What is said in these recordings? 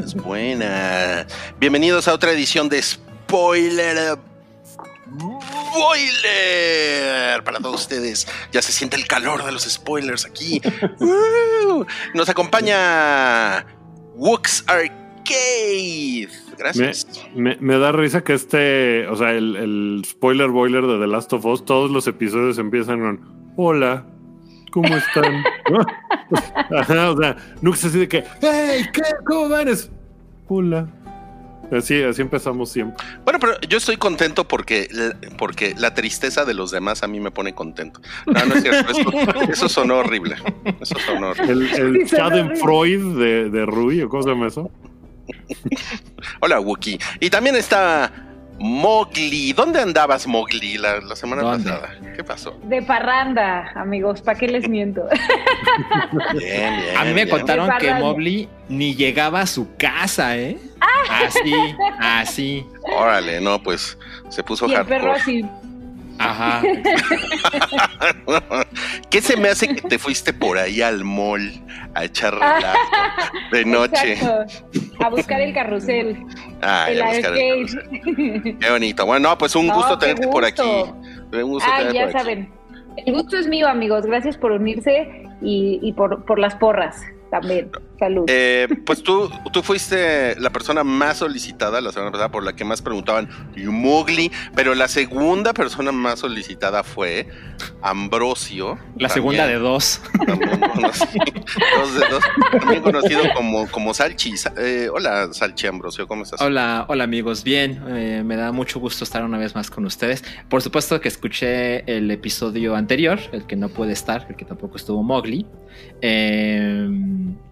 Buenas. Bienvenidos a otra edición de Spoiler. Spoiler para todos ustedes. Ya se siente el calor de los spoilers aquí. Uh, Nos acompaña Wux Arcade. Gracias. Me, me da risa que este, o sea, el, el spoiler boiler de The Last of Us, todos los episodios empiezan con Hola, ¿cómo están? O sea, nunca así de que, hey, ¿qué? ¿Cómo van? Es, Así, así empezamos siempre. Bueno, pero yo estoy contento porque, porque la tristeza de los demás a mí me pone contento. No, no es cierto. Eso, eso sonó horrible. Eso sonó horrible. El, el Schadenfreude de, de Rui, ¿o cómo se llama eso? Hola, Wookie. Y también está Mowgli. ¿Dónde andabas, Mowgli, la, la semana ¿Dónde? pasada? ¿Qué pasó? De parranda, amigos, ¿para qué les miento? Bien, bien. A mí me bien. contaron que. Mobley ni llegaba a su casa, ¿eh? Así, así. Órale, no, pues se puso y el perro hardcore. así. Ajá. ¿Qué se me hace que te fuiste por ahí al mall a echar Ah, relajo de noche? Exacto. A buscar el carrusel. Ay, el a buscar el arcade. Qué bonito. Bueno, no, pues un No, gusto tenerte por aquí. Un gusto Ay, tenerte ya por aquí. saben. El gusto es mío, amigos. Gracias por unirse y, y por, por las porras también. Salud. Eh, pues tú, tú fuiste la persona más solicitada la semana pasada por la que más preguntaban y Mowgli, pero la segunda persona más solicitada fue Ambrosio. La segunda de dos. También conocido, dos de dos, también conocido como, como Salchi. Sa- eh, hola, Salchi Ambrosio, ¿cómo estás? Hola, hola amigos. Bien, eh, me da mucho gusto estar una vez más con ustedes. Por supuesto que escuché el episodio anterior, el que no puede estar, el que tampoco estuvo Mowgli. Eh,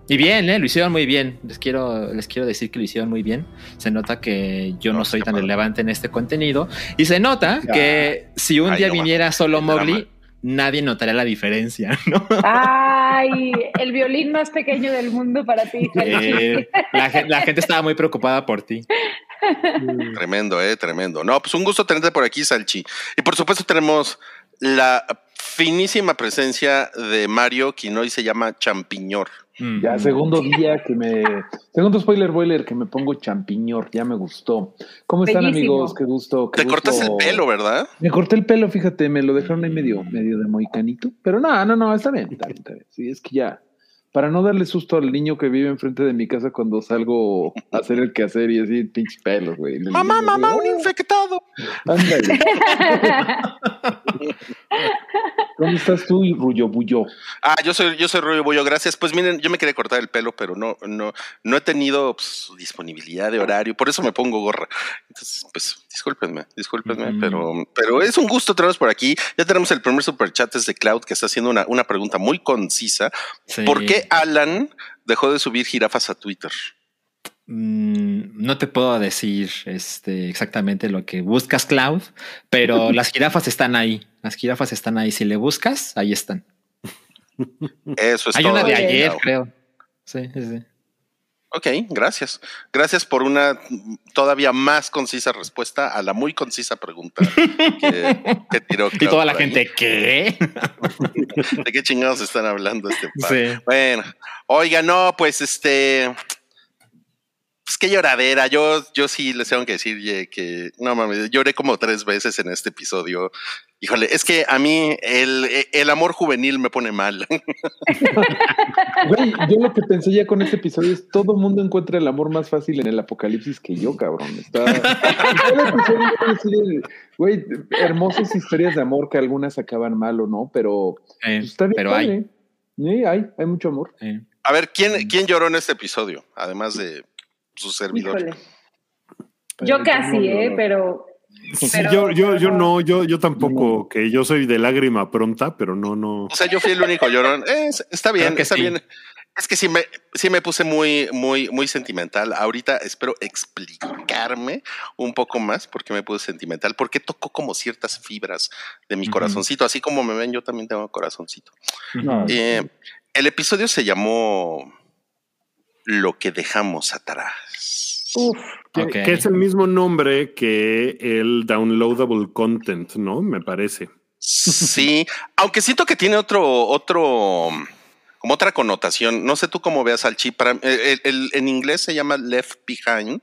y bien, eh, lo hicieron muy bien. Les quiero, les quiero decir que lo hicieron muy bien. Se nota que yo no, No, soy tan padre. relevante en este contenido. Y se nota Ya. que si un Ay, día no, viniera solo. Mowgli, nadie notaría la diferencia, ¿no? Ay, el violín más pequeño del mundo para ti. Eh, la, gen- la gente estaba muy preocupada por ti. Tremendo, eh, tremendo. No, pues un gusto tenerte por aquí, Salchi. Y por supuesto tenemos la finísima presencia de Mario, quien hoy se llama Champiñor. Mm. Ya, segundo día que me. Segundo spoiler boiler que me pongo champiñor, ya me gustó. ¿Cómo están, Bellísimo. amigos? Qué gusto. qué Te cortas el gusto. pelo, ¿verdad? Me corté el pelo, fíjate, me lo dejaron ahí medio, medio de moicanito. Pero no, no, no, está bien, está bien, está bien. Sí, es que ya. Para no darle susto al niño que vive enfrente de mi casa cuando salgo a hacer el quehacer y así, pinches pelos, güey. Mamá, niño, mamá, un "Ah, infectado. Ándale. ¿Dónde estás tú, Rullo Bullo? Ah, yo soy, yo soy Rubio Bollo, gracias. Pues miren, yo me quería cortar el pelo, pero no, no, no he tenido pues, disponibilidad de horario, por eso me pongo gorra. Entonces, pues, discúlpenme, discúlpenme, Mm. pero, pero es un gusto tenerlos por aquí. Ya tenemos el primer superchat de Cloud que está haciendo una, una pregunta muy concisa. Sí. ¿Por qué Alan dejó de subir jirafas a Twitter? Mm, no te puedo decir este, exactamente lo que buscas, Cloud, pero las jirafas están ahí. Las jirafas están ahí. Si le buscas, ahí están. Eso es Hay todo. una de ayer, creo. Sí, sí, sí. Ok, gracias. Gracias por una todavía más concisa respuesta a la muy concisa pregunta que, que tiró. Y toda la ahí. gente, ¿qué? ¿De qué chingados están hablando este par? Sí. Bueno, oiga, no, pues este. Pues qué lloradera. Yo, yo sí les tengo que decir que no mames, lloré como tres veces en este episodio. Híjole, es que a mí el, el amor juvenil me pone mal. Güey, yo lo que pensé ya con este episodio es todo mundo encuentra el amor más fácil en el apocalipsis que yo, cabrón. Está. Güey, hermosas historias de amor que algunas acaban mal o no, pero Eh, pues, está bien. pero hay. padre. Sí, hay, hay mucho amor. eh. A ver, ¿quién, quién lloró en este episodio? Además de su servidor. Híjole. Yo casi, ¿eh? Pero. Sí, pero- yo, yo, yo no, yo, yo tampoco, que yo soy de lágrima pronta, pero no, no. O sea, yo fui el único llorón. Eh, está bien, está sí. bien. Es que sí me, sí me puse muy, muy, muy sentimental. Ahorita espero explicarme un poco más por qué me puse sentimental, porque tocó como ciertas fibras de mi corazoncito. Así como me ven, yo también tengo corazoncito. No, Eh, el episodio se llamó Lo que dejamos atrás. Uf. Que, es el mismo nombre que el downloadable content, ¿no? Me parece. Sí, aunque siento que tiene otro, otro, como otra connotación. No sé tú cómo veas al chip. Para, el- el- en inglés se llama Left Behind.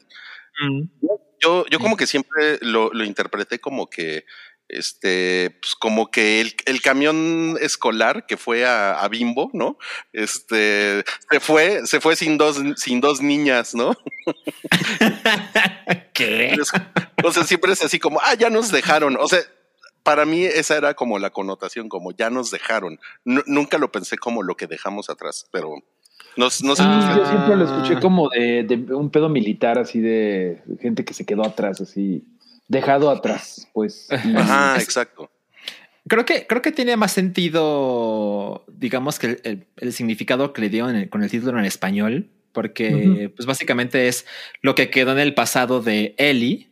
Yo, yo como que siempre lo, lo interpreté como que, este, pues como que el, el camión escolar que fue a, a Bimbo, ¿no? Este, se fue, se fue sin dos, sin dos niñas, ¿no? ¿Qué? O sea, siempre es así como, ah, ya nos dejaron. O sea, para mí esa era como la connotación, como ya nos dejaron. Nu- nunca lo pensé como lo que dejamos atrás, pero no, no sé. Sí, Ah. yo siempre lo escuché como de, de un pedo militar, así de gente que se quedó atrás, así, dejado atrás, pues. Ajá, es- exacto. Creo que, creo que tiene más sentido, digamos que el, el- el significado que le dio en el- con el título en español, porque pues básicamente es lo que quedó en el pasado de Ellie,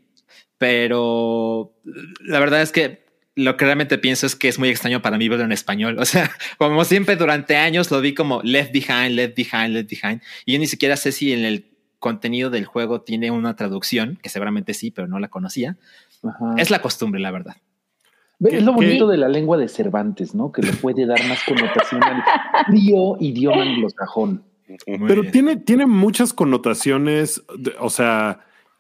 pero la verdad es que lo que realmente pienso es que es muy extraño para mí verlo en español. O sea, como siempre durante años lo vi como left behind, left behind, left behind, y yo ni siquiera sé si en el contenido del juego tiene una traducción, que seguramente sí, pero no la conocía. Ajá. Es la costumbre, la verdad. Ve, Es lo ¿Qué- bonito de la lengua de Cervantes, ¿no? Que le puede dar más connotación al frío idioma anglosajón. Muy Pero bien. tiene, tiene muchas connotaciones, de- o sea,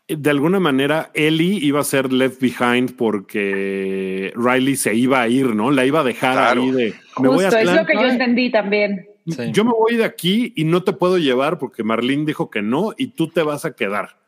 de alguna manera Ellie iba a ser left behind porque Riley se iba a ir, ¿no? La iba a dejar Claro. ahí de... Me voy a Justo, es lo que yo entendí también. Sí. Yo me voy de aquí y no te puedo llevar porque Marlene dijo que no y tú te vas a quedar.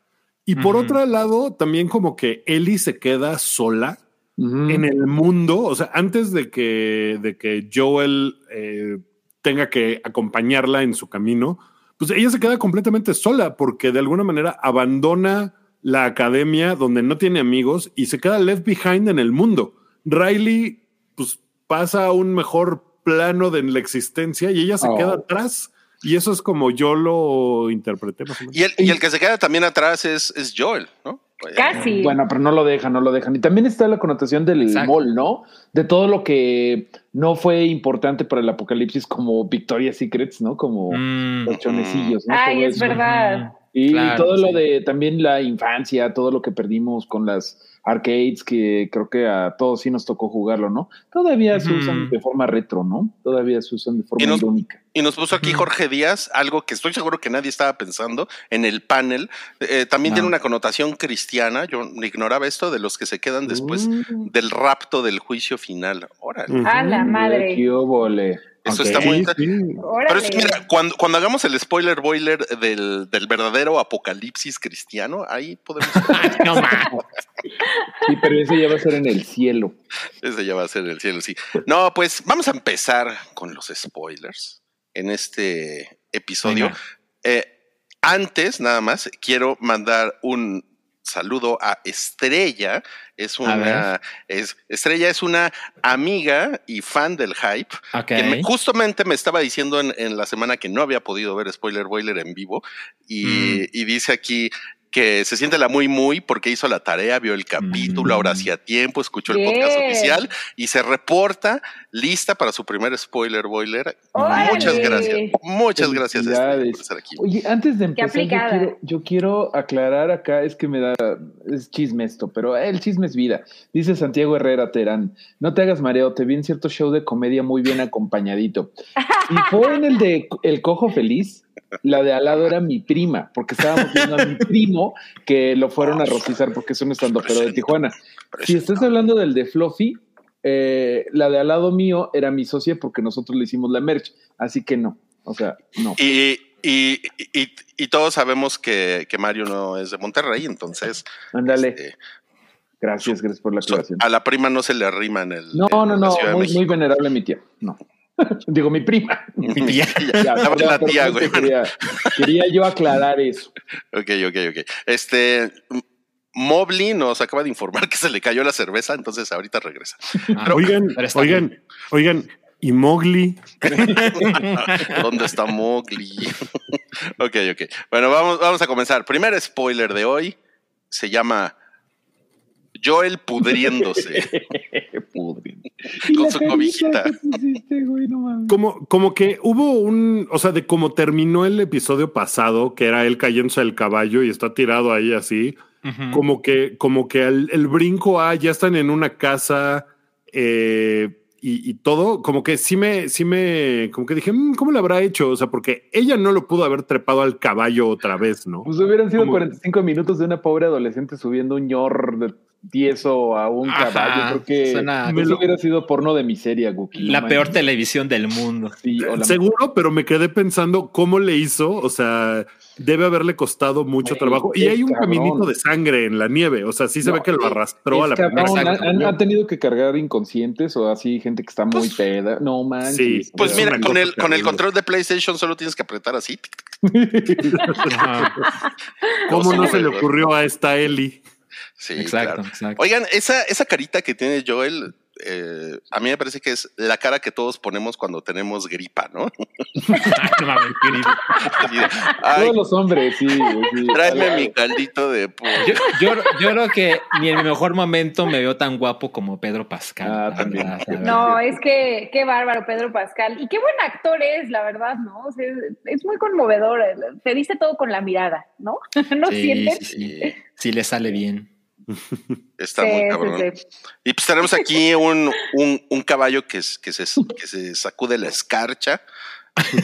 Y por otro lado, también como que Ellie se queda sola en el mundo, o sea, antes de que, de que Joel eh, tenga que acompañarla en su camino, pues ella se queda completamente sola porque de alguna manera abandona la academia donde no tiene amigos y se queda left behind en el mundo. Riley, pues pasa a un mejor plano de la existencia y ella se Oh. queda atrás. Y eso es como yo lo interpreté más o menos. Y el, y el que se queda también atrás es, es Joel, ¿no? Casi. Bueno, pero no lo dejan, no lo dejan. Y también está la connotación del Exacto. mall, ¿no? De todo lo que no fue importante para el apocalipsis, como Victoria's Secrets, ¿no? Como Mm. los chonecillos, ¿no? Ay, Todo es eso. verdad. Y Claro, todo lo de también la infancia, todo lo que perdimos con las arcades, que creo que a todos sí nos tocó jugarlo, ¿no? Todavía se usan de forma retro, ¿no? Todavía se usan de forma Y nos- irónica. Y nos puso aquí. Jorge Díaz, algo que estoy seguro que nadie estaba pensando en el panel. Eh, también tiene una connotación cristiana. Yo ignoraba esto de los que se quedan después Mm. del rapto del juicio final. Órale. A la madre. Qué. Eso está muy Sí, inter- sí. Órale. Pero es que mira, cuando, cuando hagamos el spoiler boiler del, del verdadero apocalipsis cristiano, ahí podemos. no mames. Sí, pero ese ya va a ser en el cielo. Ese ya va a ser el cielo, sí. No, pues vamos a empezar con los spoilers en este episodio. Eh, antes, nada más, quiero mandar un saludo a Estrella. Es una es, Estrella es una amiga y fan del hype. Que me- justamente me estaba diciendo en, en la semana que no había podido ver Spoiler Boiler en vivo y, Mm. y dice aquí que se siente la muy muy porque hizo la tarea, vio el capítulo, Mm. ahora hacía tiempo, escuchó el podcast oficial y se reporta lista para su primer Spoiler Boiler. Órale. Muchas gracias. Muchas gracias por estar aquí. Oye, antes de empezar, yo quiero, yo quiero aclarar acá, es que me da, es chisme esto, pero el chisme es vida. Dice Santiago Herrera Terán, no te hagas mareo, te vi en cierto show de comedia muy bien acompañadito. Y fue en el de El Cojo Feliz, la de al lado era mi prima, porque estábamos viendo a mi primo que lo fueron a rostizar porque es un estandopero de Tijuana. Si estás hablando del de Fluffy, eh, la de al lado mío era mi socia porque nosotros le hicimos la merch, así que no, o sea, no. Y, y, y, y todos sabemos que, que Mario no es de Monterrey, entonces Ándale. este, Gracias, gracias por la aclaración. a la prima no se le arrima en el. No, en no, no, muy, muy venerable mi tía. No. Digo, mi prima. Mi tía. Ya, la güey. Quería, quería yo aclarar eso. Ok, ok, ok. Este, Mobley nos acaba de informar que se le cayó la cerveza, entonces ahorita regresa. Ah, Oigan, pero oigan, oigan, y Mowgli. ¿Dónde está Mowgli? ok, ok. Bueno, vamos, vamos a comenzar. Primer spoiler de hoy se llama Joel pudriéndose con su cobijita. Como, como que hubo un, o sea, de cómo terminó el episodio pasado, que era él cayéndose del caballo y está tirado ahí así, como que, como que el, el brinco a ya están en una casa eh, y, y todo, como que sí me, sí me, como que dije, "Mm, ¿cómo lo habrá hecho? O sea, porque ella no lo pudo haber trepado al caballo otra vez, ¿no? Pues hubieran sido Como- 45 minutos de una pobre adolescente subiendo un ñor de tieso a un Ajá, caballo. Creo que suena- eso hubiera sido porno de miseria, Guki. La peor televisión del mundo. Sí, Seguro, pero me quedé pensando cómo le hizo. O sea, debe haberle costado mucho trabajo. Y hay un cabrón. caminito de sangre en la nieve. O sea, sí se No, ve que lo arrastró a la cabrón, han, han tenido que cargar inconscientes o así gente que está muy peda. No manches. Sí, Pues Es mira, con el, con el control de PlayStation solo tienes que apretar así. ¿Cómo no se le ocurrió a esta Eli? Sí, exacto, claro. exacto. Oigan, esa, esa carita que tiene Joel, eh, a mí me parece que es la cara que todos ponemos cuando tenemos gripa, ¿no? Ay, Todos los hombres, sí. sí. tráeme mi caldito de pollo. Yo, yo, yo creo que ni en mi mejor momento me veo tan guapo como Pedro Pascal. Ah, también. verdad. No, es que qué bárbaro Pedro Pascal. Y qué buen actor es, la verdad, ¿no? O sea, es, es muy conmovedor. Te dice todo con la mirada, ¿no? ¿No Sí, sientes? sí, sí. Sí le sale bien. Está Sí, muy sí, cabrón. sí. Y pues tenemos aquí un, un, un caballo que, es- que, se, que se sacude la escarcha.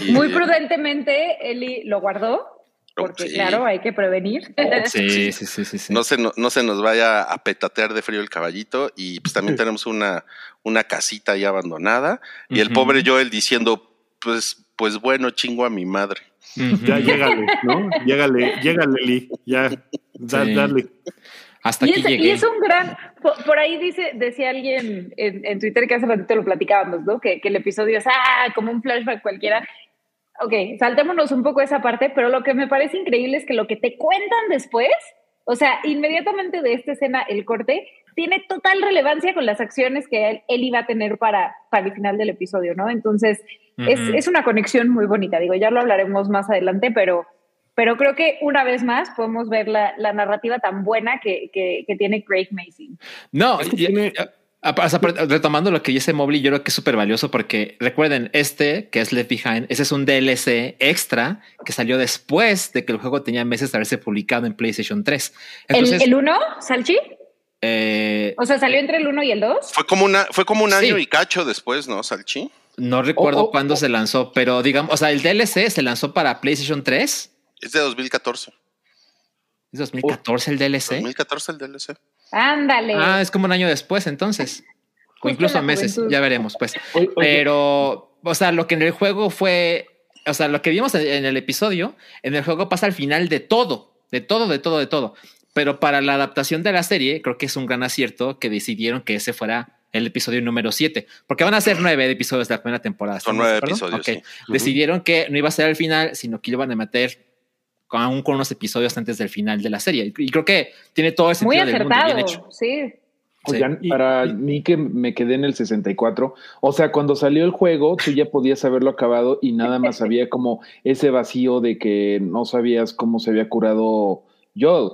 Y- Muy prudentemente, Eli lo guardó, porque Sí. claro, hay que prevenir. Sí, sí, sí, sí. sí. No se, no, no se nos vaya a petatear de frío el caballito. Y pues también tenemos una, una casita ahí abandonada. Y el Ujú. pobre Joel diciendo, pues, pues bueno, chingo a mi madre. Ya llégale, ¿no? Llégale, llégale, Eli. Ya, da- Sí. dale. Hasta Y aquí es, y es un gran, por, por ahí dice, decía alguien en, en Twitter que hace ratito lo platicábamos, ¿no? Que, que el episodio es ah, como un flashback cualquiera. Ok, saltémonos un poco esa parte, pero lo que me parece increíble es que lo que te cuentan después, o sea, inmediatamente de esta escena, el corte, tiene total relevancia con las acciones que él, él iba a tener para, para el final del episodio, ¿no? Entonces, es, es una conexión muy bonita, digo, ya lo hablaremos más adelante, pero, pero creo que una vez más podemos ver la, la narrativa tan buena que, que, que tiene Craig Mason. No, Es que y- tiene- a- a- o sea, pero retomando lo que dice Mobley, yo creo que es súper valioso porque recuerden, este que es Left Behind, ese es un DLC extra que salió después de que el juego tenía meses de haberse publicado en PlayStation 3. Entonces, ¿El, ¿El 1, Salchi? eh, O sea, salió entre el 1 y el 2. Fue como una, fue como un Sí. año y cacho después, ¿no, Salchi? no recuerdo Oh, oh, cuándo oh. se lanzó, pero digamos, o sea, el DLC se lanzó para PlayStation 3. Es de 2014. ¿Es 2014 el DLC? 2014 el DLC. Ándale. Ah, es como un año después, entonces. O incluso meses, ya veremos, pues. Pero, o sea, lo que en el juego fue, o sea, lo que vimos en- el episodio, en el juego pasa al final de todo, de todo, de todo, de todo. Pero para la adaptación de la serie, creo que es un gran acierto que decidieron que ese fuera el episodio número 7, porque van a ser nueve episodios de la primera temporada. Son ¿estamos nueve episodios, Ok. sí. Decidieron que no iba a ser al final, sino que lo iban a meter aún con unos episodios antes del final de la serie. Y creo que tiene todo el Muy sentido del mundo bien hecho. acertado, sí. Oigan, Sí. para mí que me quedé en el 64, o sea, cuando salió el juego, tú ya podías haberlo acabado y nada más había como ese vacío de que no sabías cómo se había curado Joel.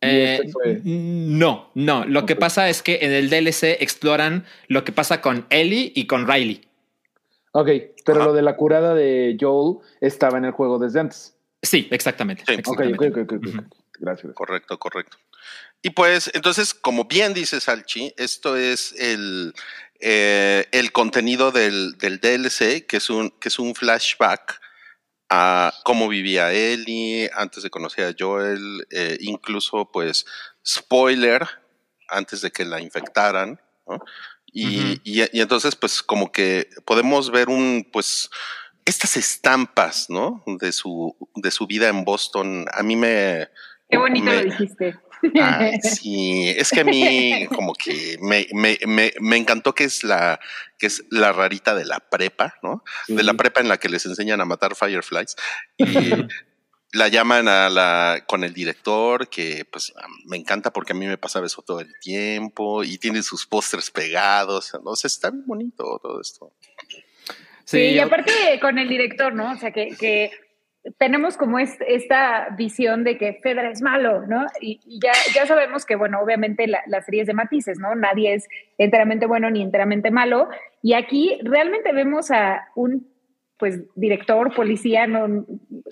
Eh, este no, no. Lo que pasa es que en el DLC exploran lo que pasa con Ellie y con Riley. Ok, pero Ajá. lo de la curada de Joel estaba en el juego desde antes. Sí, exactamente. Sí. Ok, exactamente. ok, ok, ok, ok. Ujú. Gracias. Correcto, correcto. Y pues, entonces, como bien dice Salchi, esto es el, eh, el contenido del, del DLC, que es un, que es un flashback a cómo vivía Ellie antes de conocer a Joel, eh, incluso, pues, spoiler, antes de que la infectaran, ¿no? Y, y entonces, pues, como que podemos ver un, pues, estas estampas, ¿no? De su, de su vida en Boston. A mí me, Qué bonito me- lo dijiste. Ay, sí, es que a mí como que me, me, me, me encantó que es la que es la rarita de la prepa, ¿no? De la prepa en la que les enseñan a matar fireflies. Y la llaman a la con el director, que pues me encanta porque a mí me pasaba eso todo el tiempo y tiene sus pósters pegados, no sé, está bien bonito todo esto. Sí, y aparte con el director, ¿no? O sea, que, que tenemos como esta visión de que Fedra es malo, ¿no? Y, ya, ya sabemos que, bueno, obviamente la, la, serie es de matices, ¿no? Nadie es enteramente bueno ni enteramente malo. Y aquí realmente vemos a un, pues, director, policía, no,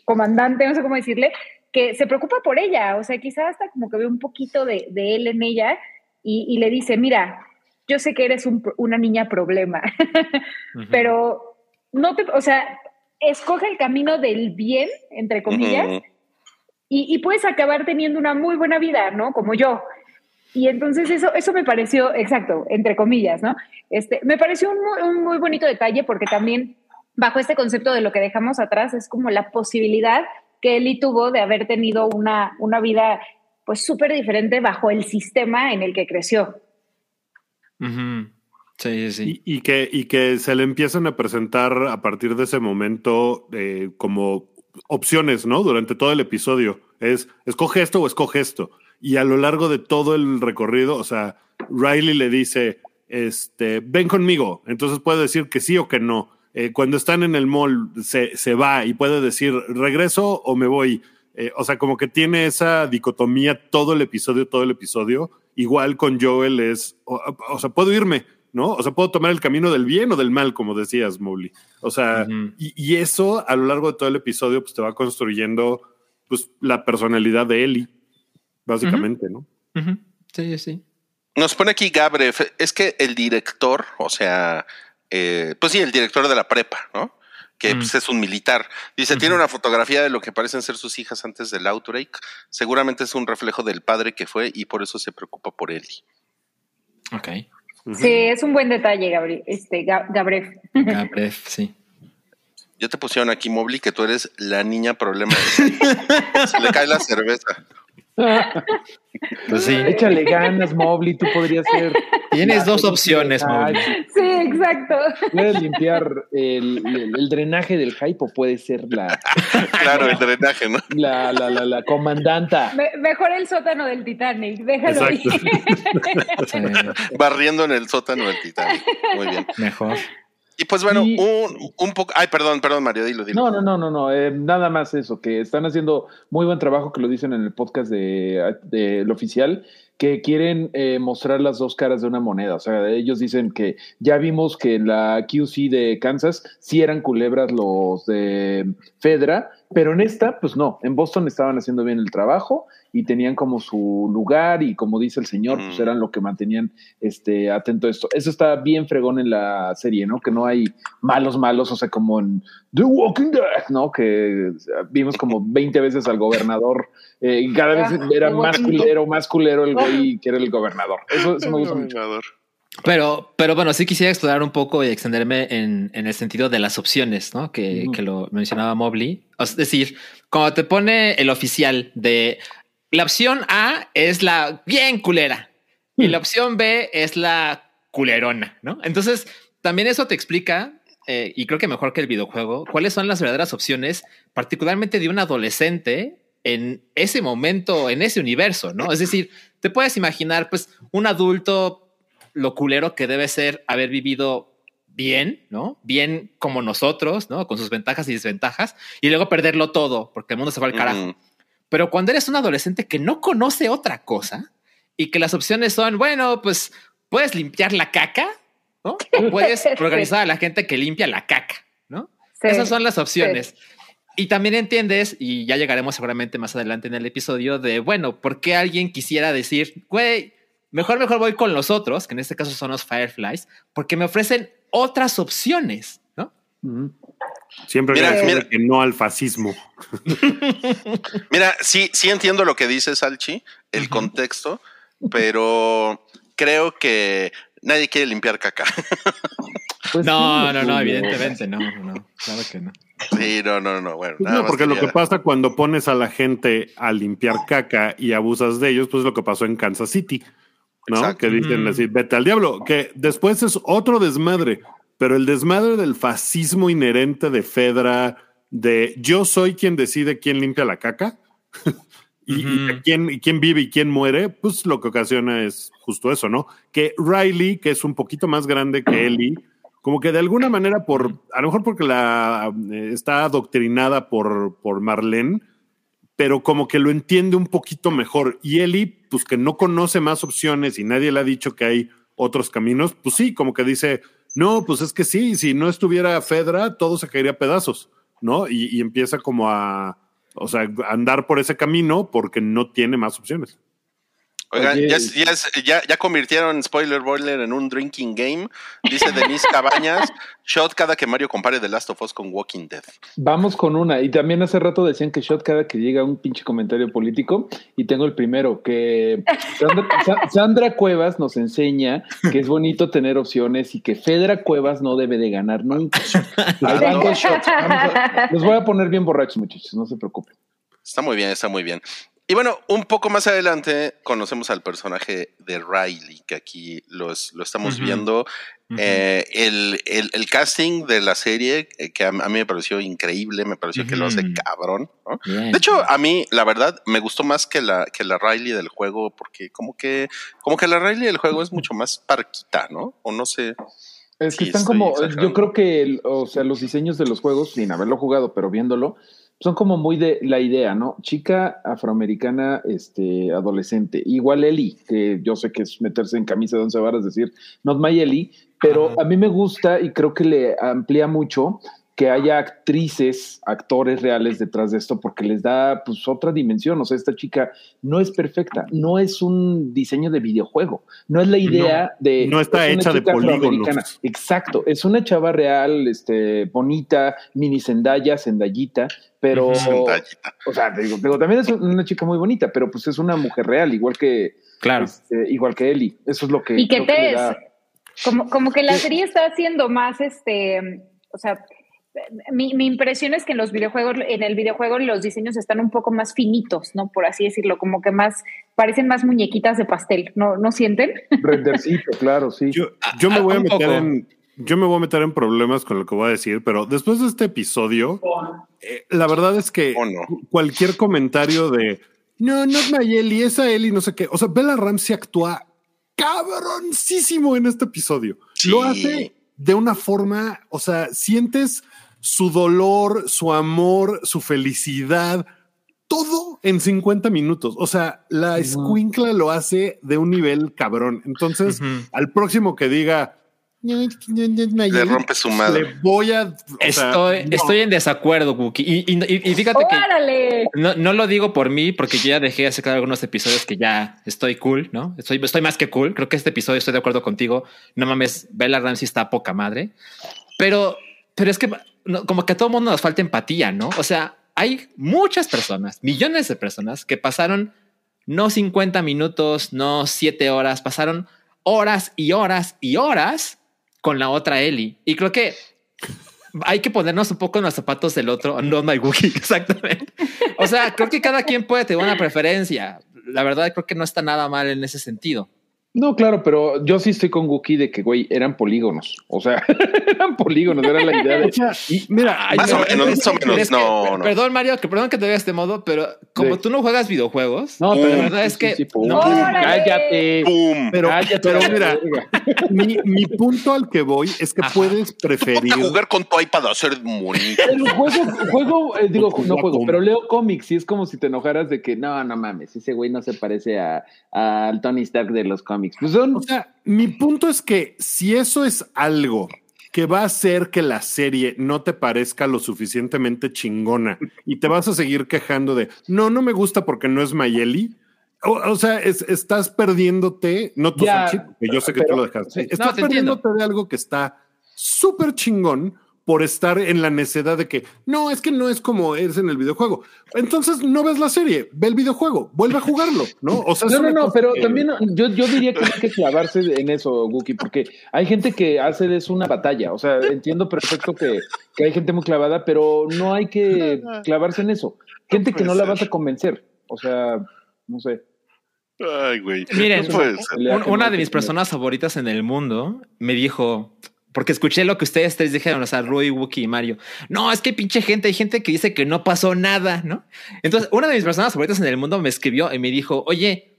comandante, no sé cómo decirle, que se preocupa por ella. O sea, quizás hasta como que ve un poquito de, de él en ella y, y, le dice, mira, yo sé que eres un, una niña problema, pero no te, o sea, escoge el camino del bien, entre comillas, y, puedes acabar teniendo una muy buena vida, ¿no? Como yo. Y entonces eso, eso me pareció, exacto, entre comillas, ¿no? Este, me pareció un muy, bonito detalle porque también bajo este concepto de lo que dejamos atrás es como la posibilidad que Eli tuvo de haber tenido una, una vida pues súper diferente bajo el sistema en el que creció. Sí, sí. Y, que, y que se le empiezan a presentar a partir de ese momento eh, como opciones, ¿no? Durante todo el episodio. Es, escoge esto o escoge esto. Y a lo largo de todo el recorrido, o sea, Riley le dice, este, ven conmigo. Entonces puede decir que sí o que no. Eh, cuando están en el mall, se, se, va y puede decir, regreso o me voy. Eh, o sea, como que tiene esa dicotomía todo el episodio, todo el episodio. Igual con Joel es, o sea, puedo irme, ¿no? O sea, puedo tomar el camino del bien o del mal, como decías, Mowgli. O sea, y, eso a lo largo de todo el episodio, pues te va construyendo pues, la personalidad de Eli, básicamente, ¿no? Sí, sí. Nos pone aquí Gabre, es que el director, o sea, eh, pues sí, el director de la prepa, ¿no? Que pues, es un militar. Dice, tiene una fotografía de lo que parecen ser sus hijas antes del outbreak. Seguramente es un reflejo del padre que fue y por eso se preocupa por Eli. Ok. Sí, es un buen detalle, Gabriel. Este, Gabref. Gabref, sí. Ya te pusieron aquí, Mobley, que tú eres la niña problema. Se le cae la cerveza. Pues sí. Échale ganas, Mobley, tú podrías ser. Tienes dos opciones, Mobley. Sí, exacto. Puedes limpiar el, drenaje del hype o puede ser la. Claro, el drenaje, ¿no? La, la, la, la comandanta. mejor el sótano del Titanic, déjalo ahí. Barriendo en el sótano del Titanic. Muy bien. Mejor. Y pues bueno, un, un, poco. Ay, perdón, perdón, Mario, dilo, dilo. No, no, no, no, no. Eh, nada más eso, que están haciendo muy buen trabajo, que lo dicen en el podcast de, de oficial, que quieren eh, mostrar las dos caras de una moneda. O sea, ellos dicen que ya vimos que en la QC de Kansas sí eran culebras los de Fedra, pero en esta, pues no. En Boston estaban haciendo bien el trajo y tenían como su lugar y como dice el señor, pues eran lo que mantenían este, atento a esto. Eso está bien fregón en la serie, ¿no? Que no hay malos malos, o sea, como en The Walking Dead, ¿no? Que vimos como 20 veces al gobernador eh, y cada vez era más culero, más culero el güey que era el gobernador. Eso, me gusta mucho. Pero, pero bueno, sí quisiera explorar un poco y extenderme en, en el sentido de las opciones, ¿no? Que, que lo mencionaba Mobley. Es decir, cuando te pone el oficial de la opción A es la bien culera y la opción B es la culerona, ¿no? Entonces, también eso te explica, eh, y creo que mejor que el videojuego, cuáles son las verdaderas opciones, particularmente de un adolescente en ese momento, en ese universo, ¿no? Es decir, te puedes imaginar, pues, un adulto, lo culero que debe ser haber vivido bien, ¿no? Bien como nosotros, ¿no? Con sus ventajas y desventajas, y luego perderlo todo porque el mundo se va al carajo. Pero cuando eres un adolescente que no conoce otra cosa y que las opciones son, bueno, pues puedes limpiar la caca, ¿no? O puedes organizar a la gente que limpia la caca, ¿no? Esas son las opciones. Y también entiendes, y ya llegaremos seguramente más adelante en el episodio, de, bueno, ¿por qué alguien quisiera decir, güey, mejor, mejor voy con los otros, que en este caso son los Fireflies, porque me ofrecen otras opciones, ¿no? Siempre mira, que no al fascismo. mira, sí, sí entiendo lo que dice Salchi, el contexto, pero creo que nadie quiere limpiar caca. Pues no, no, no, evidentemente no, no, claro que no. Sí, no, no, no, bueno. Pues no, porque lo que pasa cuando pones a la gente a limpiar caca y abusas de ellos, pues es lo que pasó en Kansas City, ¿no? Que dicen así, vete al diablo, que después es otro desmadre, pero el desmadre del fascismo inherente de Fedra, de yo soy quien decide quién limpia la caca y, quién, y quién vive y quién muere, pues lo que ocasiona es justo eso, ¿no? Que Riley, que es un poquito más grande que Ellie, como que de alguna manera, por a lo mejor porque la eh, está adoctrinada por, por Marlene, pero como que lo entiende un poquito mejor. Y Ellie, pues que no conoce más opciones y nadie le ha dicho que hay otros caminos, pues sí, como que dice, no, pues es que sí, si no estuviera Fedra, todo se caería a pedazos, ¿no? Y, y empieza como a, o sea, a andar por ese camino porque no tiene más opciones. Oigan, ya, es- ya, es- ya, ya convirtieron Spoiler Boiler en un drinking game. Dice Denise Cabañas, shot cada que Mario compare The Last of Us con Walking Dead. Vamos con una. Y también hace rato decían que shot cada que llega un pinche comentario político. Y tengo el primero, que Sandra, Sa- Sandra Cuevas nos enseña que es bonito tener opciones y que Fedra Cuevas no debe de ganar nunca. A- los voy a poner bien borrachos, muchachos, no se preocupen. Está muy bien, está muy bien. Y bueno, un poco más adelante conocemos al personaje de Riley, que aquí los, lo estamos viendo. Eh, el, el- el casting de la serie, eh, que a, a mí me pareció increíble, me pareció que lo hace cabrón. De hecho, a mí, la verdad, me gustó más que la, que la Riley del juego, porque como que, como que la Riley del juego es mucho más parquita, ¿no? O no sé. Es que Sí, están como, exagerando. yo creo que, o sea, los diseños de los juegos, sin haberlo jugado, pero viéndolo, son como muy de la idea, ¿no? Chica afroamericana, este, adolescente. Igual Ellie, que yo sé que es meterse en camisa de once varas, decir, not my Ellie, pero Ajá. a mí me gusta y creo que le amplía mucho que haya actrices, actores reales detrás de esto, porque les da pues otra dimensión. O sea, esta chica no es perfecta, no es un diseño de videojuego, no es la idea de. no está es hecha de polígonos. Exacto, es una chava real, este, bonita, mini Zendaya, Zendayita, pero. Zendayita. o sea, te digo, te digo, también es una chica muy bonita, pero pues es una mujer real, igual que, Claro. este, igual que Ellie. Eso es lo que. Y que te da- como, como que la serie está haciendo más, este, o sea, mi, mi impresión es que en los videojuegos, en el videojuego los diseños están un poco más finitos, ¿no? Por así decirlo, como que más, parecen más muñequitas de pastel, ¿no, ¿no sienten? rendercito, claro, sí. Yo, yo me voy a meter poco. en. Yo me voy a meter en problemas con lo que voy a decir, pero después de este episodio, eh, la verdad es que Oh, no. cualquier comentario de no, no es Mayeli, esa Eli, no sé qué. O sea, Bella Ramsey actúa cabroncísimo en este episodio. Sí. Lo hace de una forma, o sea, sientes su dolor, su amor, su felicidad, todo en 50 minutos. O sea, la escuincla lo hace de un nivel cabrón. Entonces, al próximo que diga, Le rompe su madre. le voy a. sea, Estoy, no. estoy en desacuerdo, Wookie. Y, y- y fíjate que no, no lo digo por mí, porque yo ya dejé hace claro algunos episodios que ya estoy cool, ¿no? Estoy, estoy más que cool. Creo que este episodio estoy de acuerdo contigo. No mames, Bella Ramsey está a poca madre. Pero, pero es que como que a todo mundo nos falta empatía, ¿no? O sea, hay muchas personas, millones de personas que pasaron no 50 minutos, no 7 horas, pasaron horas y horas y horas con la otra Ellie. Y creo que hay que ponernos un poco en los zapatos del otro, no my Wookiee, exactamente. O sea, creo que cada quien puede tener una preferencia. La verdad, creo que no está nada mal en ese sentido. No, claro, pero yo sí estoy con Wookie de que, güey, eran polígonos. O sea, eran polígonos, era la idea de. O sea, y mira, Más o no, menos, más o menos, es que- no, no. Perdón, Mario, que perdón que te vea de este modo, pero como Sí. tú no juegas videojuegos, No, pero la verdad es que pum, no- ¡Órale! cállate. ¡Pum! pero, cállate, pero mira, mi, mi punto al que voy es que Ajá. puedes preferir. a jugar con tu iPad a hacer bonito. Pero juego, juego, eh, digo, Pues no juego, pero leo cómics y es como si te enojaras de que no, no mames, ese güey no se parece a, al Tony Stark de los cómics. Pues son, O sea, mi punto es que si eso es algo que va a hacer que la serie no te parezca lo suficientemente chingona y te vas a seguir quejando de no, no me gusta porque no es Mayeli. O, o sea, es- estás perdiéndote, no tú, Ya, Sachi, porque yo sé que pero- tú lo dejaste. sí. Estás No, te entiendo. perdiéndote de algo que está súper chingón por estar en la necedad de que no, es que no es como es en el videojuego. Entonces no ves la serie, ve el videojuego, vuelve a jugarlo, ¿no? O sea, No, no, no, pero que- también yo, yo diría que no hay que clavarse en eso, Guki, porque hay gente que hace de eso una batalla. O sea, entiendo perfecto que, que hay gente muy clavada, pero no hay que clavarse en eso. Gente que no la vas a convencer. O sea, no sé. Ay, güey. Miren, No una de mis personas favoritas en el mundo me dijo, Porque escuché lo que ustedes tres dijeron, o sea, Rui, Wookie y Mario. No, es que pinche gente, hay gente que dice que no pasó nada, ¿no? Entonces, una de mis personas favoritas en el mundo me escribió y me dijo, oye,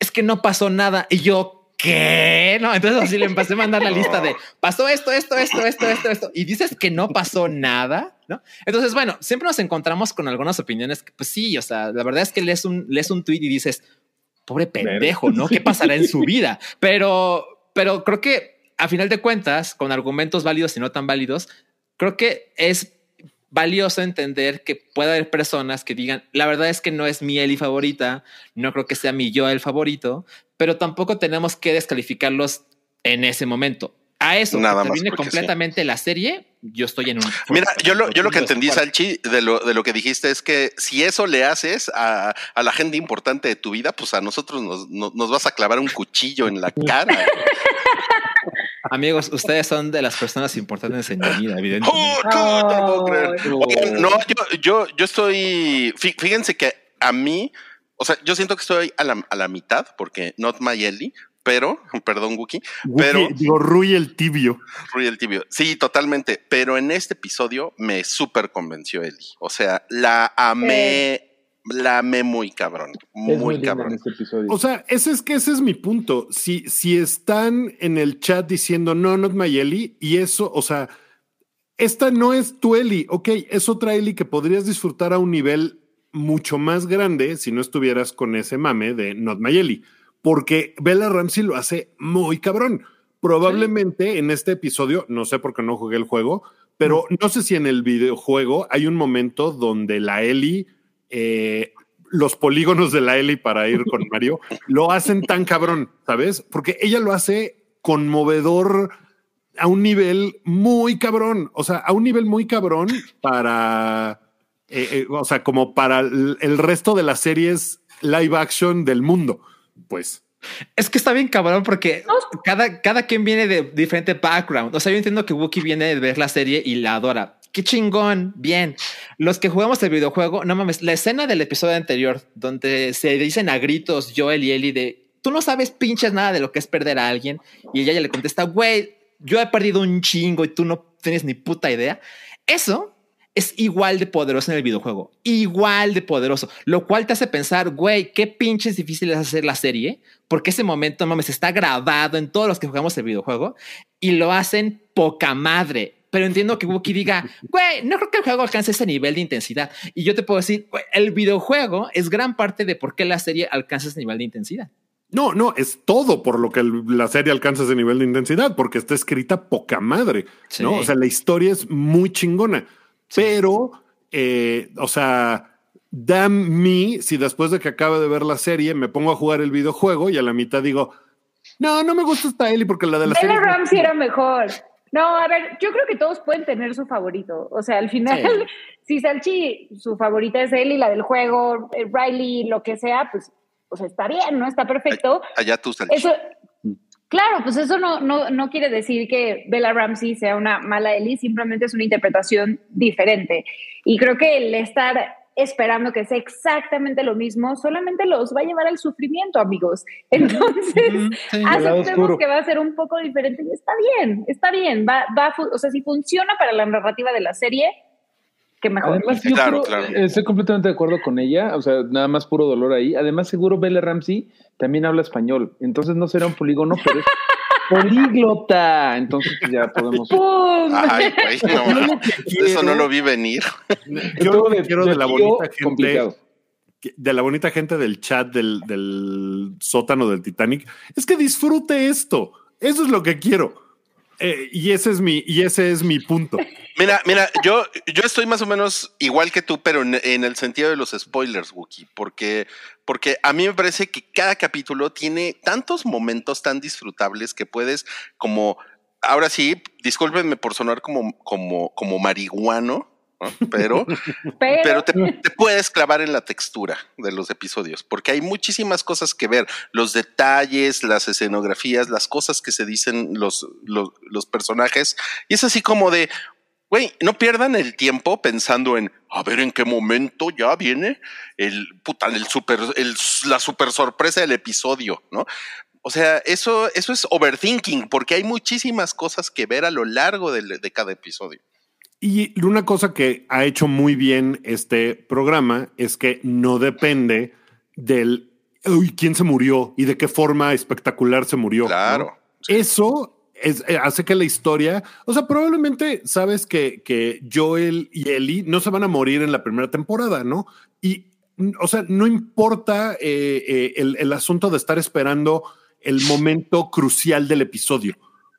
es que no pasó nada. Y yo, ¿qué? No, entonces así le empecé a mandar la lista de pasó esto, esto, esto, esto, esto, esto. Y dices que no pasó nada, ¿no? Entonces, bueno, siempre nos encontramos con algunas opiniones que, pues sí, o sea, la verdad es que lees un, lees un tweet y dices, pobre pendejo, ¿no? ¿Qué pasará en su vida? Pero, pero creo que a final de cuentas, con argumentos válidos y no tan válidos, creo que es valioso entender que puede haber personas que digan, la verdad es que no es mi Eli favorita, no creo que sea mi yo el favorito, pero tampoco tenemos que descalificarlos en ese momento. A eso, Nada que más termine completamente la serie, yo estoy en un... Mira, yo lo, yo lo que entendí. Salchi, de lo, de lo que dijiste es que si eso le haces a, a la gente importante de tu vida, pues a nosotros nos, nos, nos vas a clavar un cuchillo en la cara. Amigos, ustedes son de las personas importantes en mi vida, evidentemente. ¡Oh, no, no lo puedo creer! No. Oigan, no, yo, yo, yo estoy. fí- Fíjense que a mí, o sea, yo siento que estoy a la, a la mitad, porque not my Ellie, pero, perdón, Wookie, pero digo, Rui el tibio. Rui el tibio. Sí, totalmente. Pero en este episodio me súper convenció Ellie. O sea, la amé, la amé muy cabrón. Es Muy, muy cabrón. este episodio. O sea, ese es que ese es mi punto. Si, si están en el chat diciendo no, not my Ellie, y eso, o sea, esta no es tu Ellie, ok, es otra Ellie que podrías disfrutar a un nivel mucho más grande si no estuvieras con ese mame de not my Ellie, porque Bella Ramsey lo hace muy cabrón. Probablemente en este episodio, no sé por qué no jugué el juego, pero no sé si en el videojuego hay un momento donde la Ellie eh, los polígonos de la Ellie para ir con Mario lo hacen tan cabrón, ¿sabes? Porque ella lo hace conmovedor a un nivel muy cabrón, o sea, a un nivel muy cabrón para, eh, eh, o sea, como para el, el resto de las series live action del mundo, pues. Es que está bien cabrón porque cada, cada quien viene de diferente background. O sea, yo entiendo que Wookiee viene de ver la serie y la adora. Qué chingón, bien. Los que jugamos el videojuego, no mames, la escena del episodio anterior donde se dicen a gritos Joel y Ellie de tú no sabes pinches nada de lo que es perder a alguien y ella ya le contesta, güey, yo he perdido un chingo y tú no tienes ni puta idea. Eso es igual de poderoso en el videojuego, igual de poderoso, lo cual te hace pensar, güey, qué pinches difícil es hacer la serie, porque ese momento, mames, está grabado en todos los que jugamos el videojuego y lo hacen poca madre. Pero entiendo que Wookie diga, güey, no creo que el juego alcance ese nivel de intensidad. Y yo te puedo decir, güey, el videojuego es gran parte de por qué la serie alcanza ese nivel de intensidad. No, no, es todo por lo que el- la serie alcanza ese nivel de intensidad, porque está escrita poca madre, Sí. ¿no? O sea, la historia es muy chingona, pero, eh, o sea, damn me si después de que acabe de ver la serie me pongo a jugar el videojuego y a la mitad digo, no, no me gusta esta Ellie porque la de la serie... Bella Ramsey era mejor. No, a ver, yo creo que todos pueden tener su favorito. O sea, al final, si Salchi, su favorita es él y la del juego, eh, Riley, lo que sea, pues, pues está bien, ¿no? Está perfecto. Allá tú, Salchi. Eso, claro, pues eso no, no, no quiere decir que Bella Ramsey sea una mala Ellie, simplemente es una interpretación diferente. Y creo que el estar esperando que sea exactamente lo mismo solamente los va a llevar al sufrimiento, amigos. Entonces, sí. Aceptemos que va a ser un poco diferente y está bien, está bien. Va, va, o sea, si funciona para la narrativa de la serie, que mejor. Además, yo Claro, creo- claro. eh, estoy completamente de acuerdo con ella. O sea, nada más puro dolor ahí. Además, seguro Bella Ramsey también habla español. Entonces no será un polígono, pero es políglota. Entonces pues, ya podemos. ¡Pum! Ay, güey, no, eso no lo vi venir. Yo lo que quiero de la bonita gente complicado. de la bonita gente del chat del, del sótano del Titanic es que disfrute esto. Eso es lo que quiero. Eh, y ese es mi, y ese es mi punto. Mira, mira, yo, yo estoy más o menos igual que tú, pero en, en el sentido de los spoilers, Wookie, porque, porque a mí me parece que cada capítulo tiene tantos momentos tan disfrutables que puedes como, ahora sí, discúlpenme por sonar como, como, como marihuano, ¿no? pero, Pero, pero te, te puedes clavar en la textura de los episodios, porque hay muchísimas cosas que ver, los detalles, las escenografías, las cosas que se dicen los, los, los personajes, y es así como de, güey, no pierdan el tiempo pensando en, a ver en qué momento ya viene el, puta, el super, el, la super sorpresa del episodio, ¿no? O sea, eso, eso es overthinking, porque hay muchísimas cosas que ver a lo largo de, de cada episodio. Y una cosa que ha hecho muy bien este programa es que no depende del uy, quién se murió y de qué forma espectacular se murió. Claro. ¿no? Eso es, eh, hace que la historia, o sea, probablemente sabes que, que Joel y Ellie no se van a morir en la primera temporada, ¿no? Y, o sea, no importa eh, eh, el, el asunto de estar esperando el momento crucial del episodio,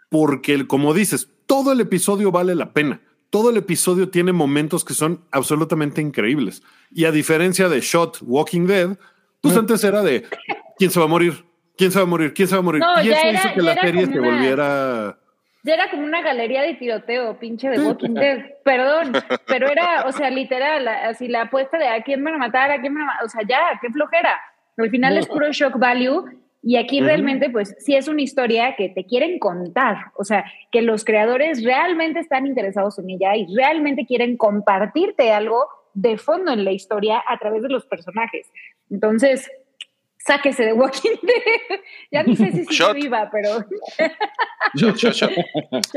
porque como dices, todo el episodio vale la pena. Todo el episodio tiene momentos que son absolutamente increíbles. Y a diferencia de Shot Walking Dead, pues antes era de quién se va a morir, quién se va a morir, quién se va a morir. No, y eso era- hizo que la serie como se una- volviera. Ya era como una galería de tiroteo, pinche de Walking Dead. Perdón, pero era, o sea, literal, así la apuesta de a quién van a matar, a quién van a matar. O sea, ya, qué flojera. Al final es puro shock value. Y aquí realmente, pues, sí es una historia que te quieren contar. O sea, que los creadores realmente están interesados en ella y realmente quieren compartirte algo de fondo en la historia a través de los personajes. Entonces, sáquese de Walking Dead. ya ni sé si sigue Shot. viva, pero. Shot, shot, shot.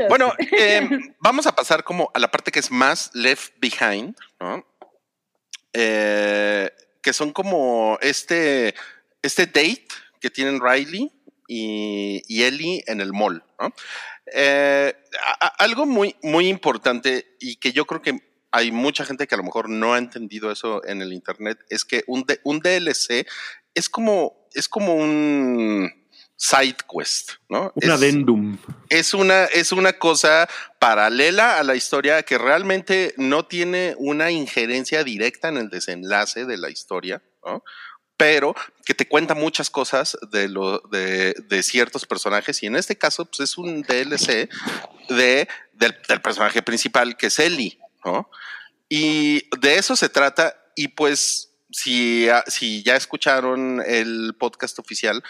Bueno, eh, vamos a pasar como a la parte que es más left behind, ¿no? Eh, que son como este, este date que tienen Riley y, y Ellie en el mall, ¿no? Eh, a- a- algo muy, muy importante y que yo creo que hay mucha gente que a lo mejor no ha entendido eso en el internet es que un, D- un DLC es como, es como un side quest, ¿no? Un Es- adendum. es una, es una cosa paralela a la historia que realmente no tiene una injerencia directa en el desenlace de la historia, ¿no? pero que te cuenta muchas cosas de, lo, de, de ciertos personajes y en este caso pues es un DLC de, del, del personaje principal que es Ellie, ¿no? Y de eso se trata y pues si, si ya escucharon el podcast oficial,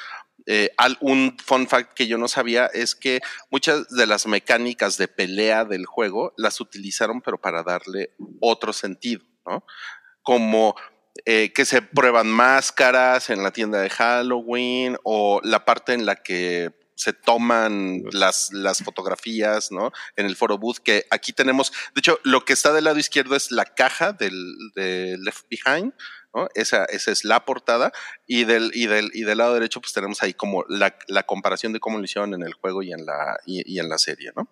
eh, un fun fact que yo no sabía es que muchas de las mecánicas de pelea del juego las utilizaron, pero para darle otro sentido, ¿no? Como eh, que se prueban máscaras en la tienda de Halloween o la parte en la que se toman las, las fotografías, ¿no? En el foro booth, que aquí tenemos, de hecho, lo que está del lado izquierdo es la caja del, de Left Behind, ¿no? Esa, esa es la portada, y del, y del, y del lado derecho, pues tenemos ahí como la, la comparación de cómo lo hicieron en el juego y en la, y, y en la serie, ¿no?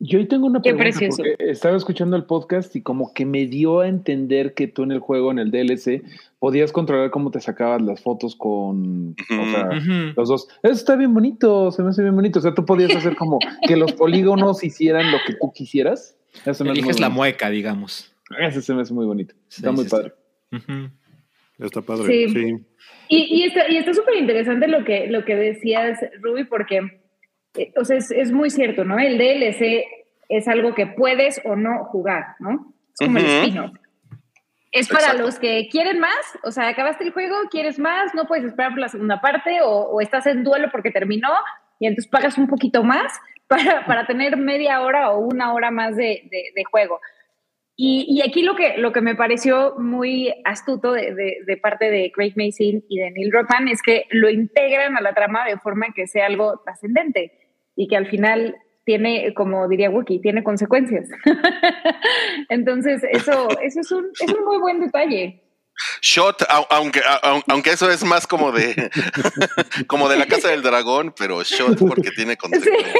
Yo ahí tengo una Qué pregunta precioso. porque estaba escuchando el podcast y como que me dio a entender que tú en el juego, en el DLC, podías controlar cómo te sacabas las fotos con, o sea, los dos. Eso está bien bonito, se me hace bien bonito. O sea, tú podías hacer como que los polígonos hicieran lo que tú quisieras. Eso me Eliges la bonito. mueca, digamos. Ese se me hace muy bonito. Está Sí, muy sí, padre. Está padre. Sí. Sí. Y, y está y está súper interesante lo que, lo que decías, Ruby, porque eh, o sea, es, es muy cierto, ¿no? El DLC es algo que puedes o no jugar, ¿no? Es como el Ujú. spin-off. Es para Exacto. los que quieren más, o sea, acabaste el juego, quieres más, no puedes esperar por la segunda parte o, o estás en duelo porque terminó y entonces pagas un poquito más para, para tener media hora o una hora más de, de- de juego. Y, y aquí lo que, lo que me pareció muy astuto de, de- parte de Craig Mason y de Neil Druckmann es que lo integran a la trama de forma que sea algo trascendente y que al final tiene, como diría Wookie, tiene consecuencias. Entonces, eso, eso es, un, es un muy buen detalle. Shot, au- aunque, au- aunque eso es más como de como de la casa del dragón, pero shot porque tiene consecuencias.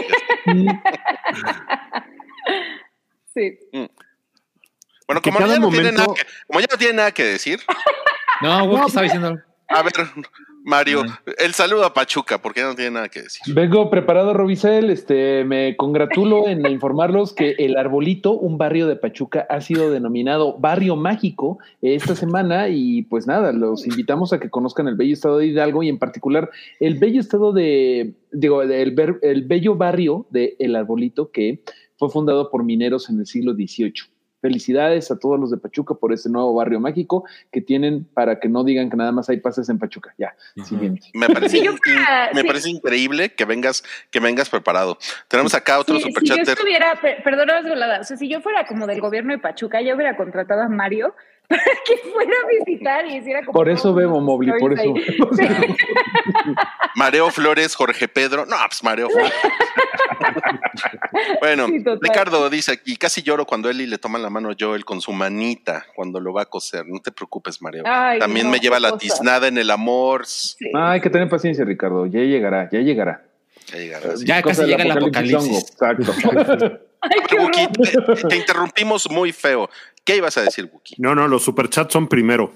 Sí. Bueno, Que como ya, no tiene nada que, como ya no tiene nada que decir, No, Wookie estaba diciendo. a ver, Mario, el saludo a Pachuca, porque ya no tiene nada que decir. Vengo preparado, Robicel. Este, me congratulo en informarlos que el Arbolito, un barrio de Pachuca, ha sido denominado Barrio Mágico esta semana. Y pues nada, los invitamos a que conozcan el bello estado de Hidalgo y en particular el bello estado de, digo, el, ver- el bello barrio de El Arbolito que fue fundado por mineros en el siglo XVIII. Felicidades a todos los de Pachuca por este nuevo barrio mágico que tienen para que no digan que nada más hay pases en Pachuca. Ya, siguiente. Me parece, yo me sí. parece increíble que vengas, que vengas preparado. Tenemos acá otro Sí, si yo superchatter. estuviera, per- perdona o sea, si yo fuera como del gobierno de Pachuca, yo hubiera contratado a Mario para que fuera a visitar y hiciera como Por eso los Mobli, por eso. Ma- Mareo Flores, Jorge Pedro. No, pues Mareo Flores. bueno, Sí. Ricardo dice aquí, casi lloro cuando Eli le toma la mano a Joel con su manita cuando lo va a coser. No te preocupes, Mareo. Ay, También no, me lleva la tiznada en el amor. Sí. Ah, hay que tener paciencia, Ricardo. Ya llegará, ya llegará. Ya llegará, sí. Ya Cosa casi llega el apocalipsis. Exacto. Ay, Wookie, te, te interrumpimos muy feo. ¿Qué ibas a decir, Wookie? No, no, los superchats son primero.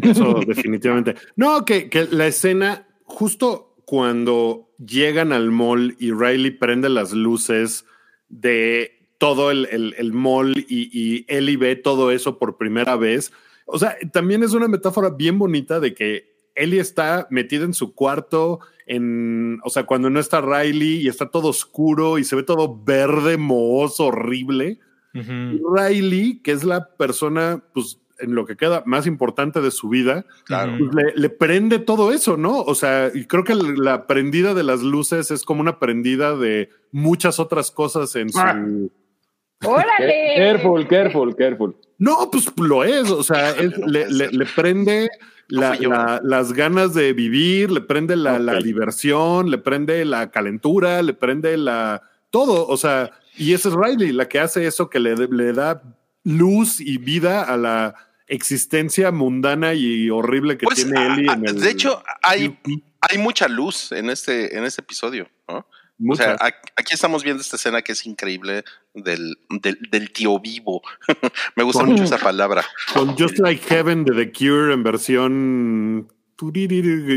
Eso definitivamente. No, que, que la escena, justo cuando llegan al mall y Riley prende las luces de todo el, el, el mall y, y Ellie ve todo eso por primera vez. O sea, también es una metáfora bien bonita de que Ellie está metida en su cuarto, en, o sea, cuando no está Riley y está todo oscuro y se ve todo verde, mohoso, horrible. Riley, que es la persona, pues, en lo que queda más importante de su vida, Claro. pues, le, le prende todo eso, ¿no? O sea, y creo que la prendida de las luces es como una prendida de muchas otras cosas en su. Ah. ¡Órale! Careful, careful, careful. No, pues lo es. O sea, es- le, prende la- la- las ganas de vivir, le prende la, diversión, le prende la calentura, le prende la todo. O sea, y esa es Riley, la que hace eso que le, le da luz y vida a la existencia mundana y horrible que Pues, tiene Ellie ah, en el. de hecho, hay, hay mucha luz en este, en este episodio, ¿no? Mucha. O sea, aquí estamos viendo esta escena que es increíble del, del, del tío vivo. Me gusta Con- mucho esa palabra. con Just Like Heaven de The Cure en versión.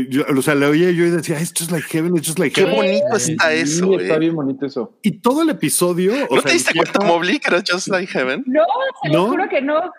Yo- o sea, le oía yo y decía, es Just Like Heaven, es Just Like Qué Heaven. bonito está Sí, eso, está eh. bien bonito eso. Y todo el episodio. o ¿No sea, te diste empieza- cuenta, Mobley, que era Just Like Heaven? No, se lo ¿No? juro que no.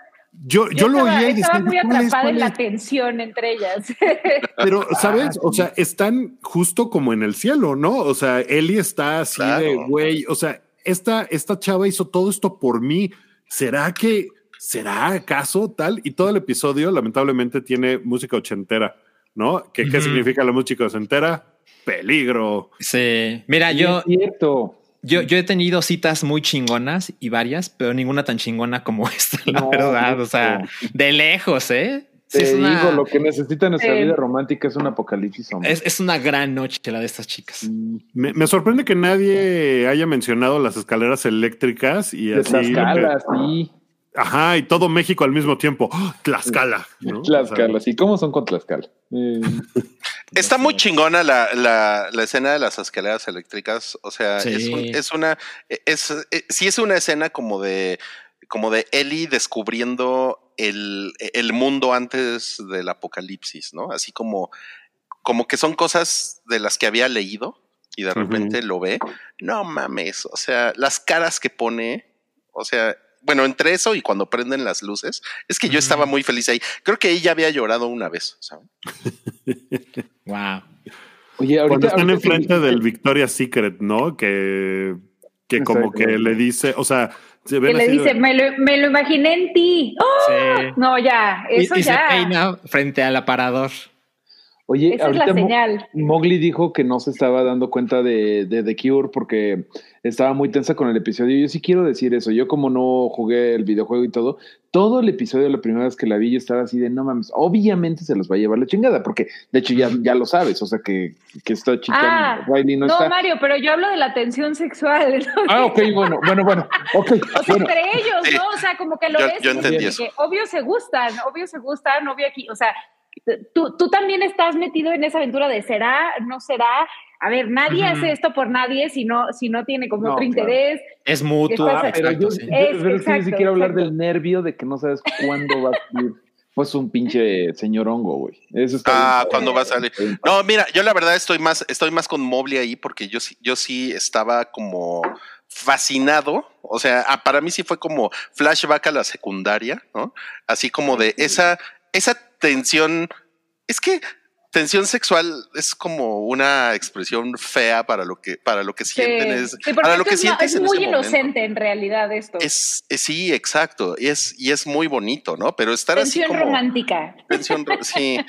Yo, yo, Yo, lo oía y estaba muy "¿Cuál es, atrapada en la es?". tensión entre ellas. Pero, ¿sabes? Ah, O sea, están justo como en el cielo, ¿no? O sea, Eli está así Claro. de, güey, o sea, esta, esta chava hizo todo esto por mí. ¿Será que, será acaso tal? Y todo el episodio, lamentablemente, tiene música ochentera, ¿no? ¿Qué, ¿qué significa la música ochentera? Peligro. Sí. Mira, Sí, yo, es cierto. Yo, yo he tenido citas muy chingonas y varias, pero ninguna tan chingona como esta, la No, verdad. O sea, de lejos, ¿eh? Sí, Te es, una, digo, lo que necesita nuestra vida romántica es un apocalipsis. hombre. es, es una gran noche la de estas chicas. Me, me sorprende que nadie haya mencionado las escaleras eléctricas y De así. Tlaxcala, sí. Ajá, y todo México al mismo tiempo. ¡Oh! Tlaxcala. ¿no? Tlaxcala, sí. ¿Cómo son con Tlaxcala? Eh, Está muy chingona la, la, la escena de las escaleras eléctricas. O sea, Sí. es, un- es una, es, eh, sí es una escena como de, como de Ellie descubriendo el, el mundo antes del apocalipsis, ¿no? Así como, como que son cosas de las que había leído y de repente lo ve. No mames, o sea, las caras que pone, o sea, bueno, entre eso y cuando prenden las luces, es que yo estaba muy feliz ahí. Creo que ella había llorado una vez, ¿saben? Wow. Oye, Cuando ahorita. están ahorita enfrente que- del Victoria's Secret, ¿no? Que, que como que le dice, o sea, se que le de- dice, me lo, me lo imaginé en ti. ¡Oh! Sí. No, ya, eso y, y se ya. peina frente al aparador. Oye, Esa es la señal. Mowgli dijo que no se estaba dando cuenta de, de The Cure porque estaba muy tensa con el episodio. Yo sí quiero decir eso. Yo como no jugué el videojuego y todo, todo el episodio, la primera vez que la vi, yo estaba así de, no mames, obviamente se los va a llevar la chingada, porque de hecho ya, ya lo sabes, o sea que, que esta chica Ah, Riley no, No, está. Mario, pero yo hablo de la tensión sexual. ¿no? Ah, ok, bueno, bueno, bueno, ok. O sea, bueno. entre ellos. ¿no? O sea, como que lo Yo- ves. yo entendí eso. que obvio se gustan, obvio se gustan, obvio aquí. O sea, tú, tú también estás metido en esa aventura de será, no será. A ver, nadie hace esto por nadie si no, si no tiene como No, otro claro. interés. Es mutuo. Ah, pero exacto, yo, sí. yo- Es- pero es que yo sí exacto, quiero hablar exacto. del nervio de que no sabes cuándo va a salir. Pues un pinche señor hongo, güey. Eso está Ah, bien. cuando va a salir. No, mira, yo la verdad estoy más, estoy más con Mobley ahí porque yo sí, yo sí estaba como fascinado. O sea, para mí sí fue como flashback a la secundaria, ¿no? Así como de esa, esa tensión. Es que tensión sexual es como una expresión fea para lo que, para lo que sienten. Es, Sí, para lo que es, sientes es en muy inocente en realidad esto. Es, es- sí, exacto. Y es, y es muy bonito, ¿no? Pero estar Tensión así como. romántica. Tensión, sí.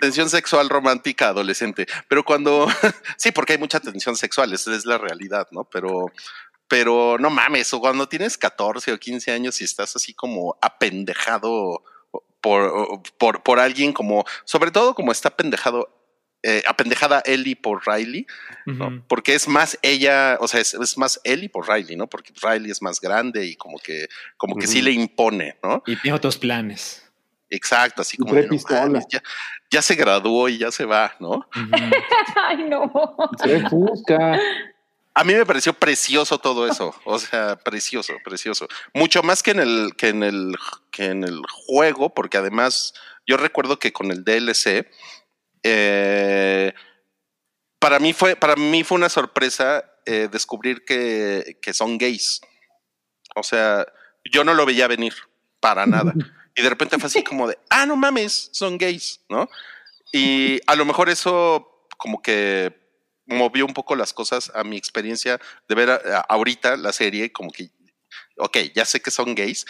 Tensión sexual romántica adolescente. Pero cuando, sí, porque hay mucha tensión sexual, esa es la realidad, ¿no? Pero, pero no mames, o cuando tienes 14 o 15 años y estás así como apendejado por, por, por alguien como, sobre todo como está apendejado eh, apendejada Ellie por Riley, ¿no? Porque es más ella, o sea, es, es más Ellie por Riley, ¿no? Porque Riley es más grande y como que, como que sí le impone, ¿no? Y tiene otros planes. Exacto, así como de, no mames, ya, ya se graduó y ya se va, ¿no? Ay, no. Se busca. A mí me pareció precioso todo eso, o sea, precioso, precioso. Mucho más que en el que en el que en el juego, porque además yo recuerdo que con el DLC eh, para mí fue para mí fue una sorpresa eh, descubrir que, que son gays. O sea, yo no lo veía venir para nada. Y de repente fue así como de, ah, no mames, son gays, ¿no? Y a lo mejor eso como que movió un poco las cosas a mi experiencia de ver a- a- ahorita la serie, como que, ok, ya sé que son gays.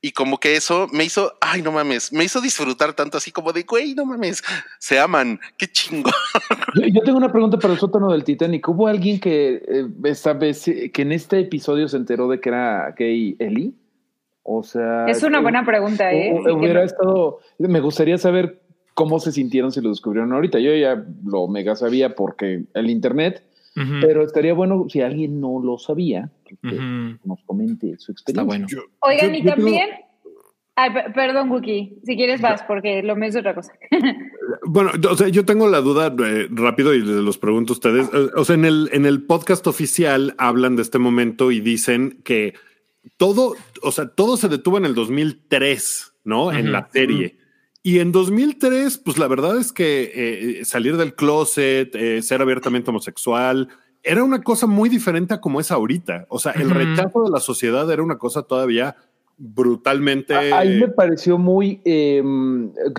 Y como que eso me hizo, ay, no mames, me hizo disfrutar tanto así como de, güey, no mames, se aman, qué chingo. Yo, yo tengo una pregunta para el sótano del Titanic. ¿Hubo alguien que eh, esta vez, que en este episodio se enteró de que era gay Eli? O sea, Es una eh, buena pregunta, ¿eh? que hubiera estado. Me gustaría saber cómo se sintieron si lo descubrieron ahorita. Yo ya lo mega sabía porque el internet, pero estaría bueno si alguien no lo sabía, que nos comente su experiencia. Está bueno. Yo- Oigan, yo- y yo también. Ay, perdón, Wookie. Si quieres vas, porque lo mío es otra cosa. Bueno, yo- o sea, yo tengo la duda eh, rápido y les los pregunto a ustedes. Eh, O sea, en el, en el podcast oficial hablan de este momento y dicen que todo, o sea, todo se detuvo en el 2003, ¿no? En la serie. Y en 2003, pues la verdad es que eh, salir del closet, eh, ser abiertamente homosexual, era una cosa muy diferente a como es ahorita. O sea, el rechazo de la sociedad era una cosa todavía brutalmente... A- Ahí me pareció muy, eh,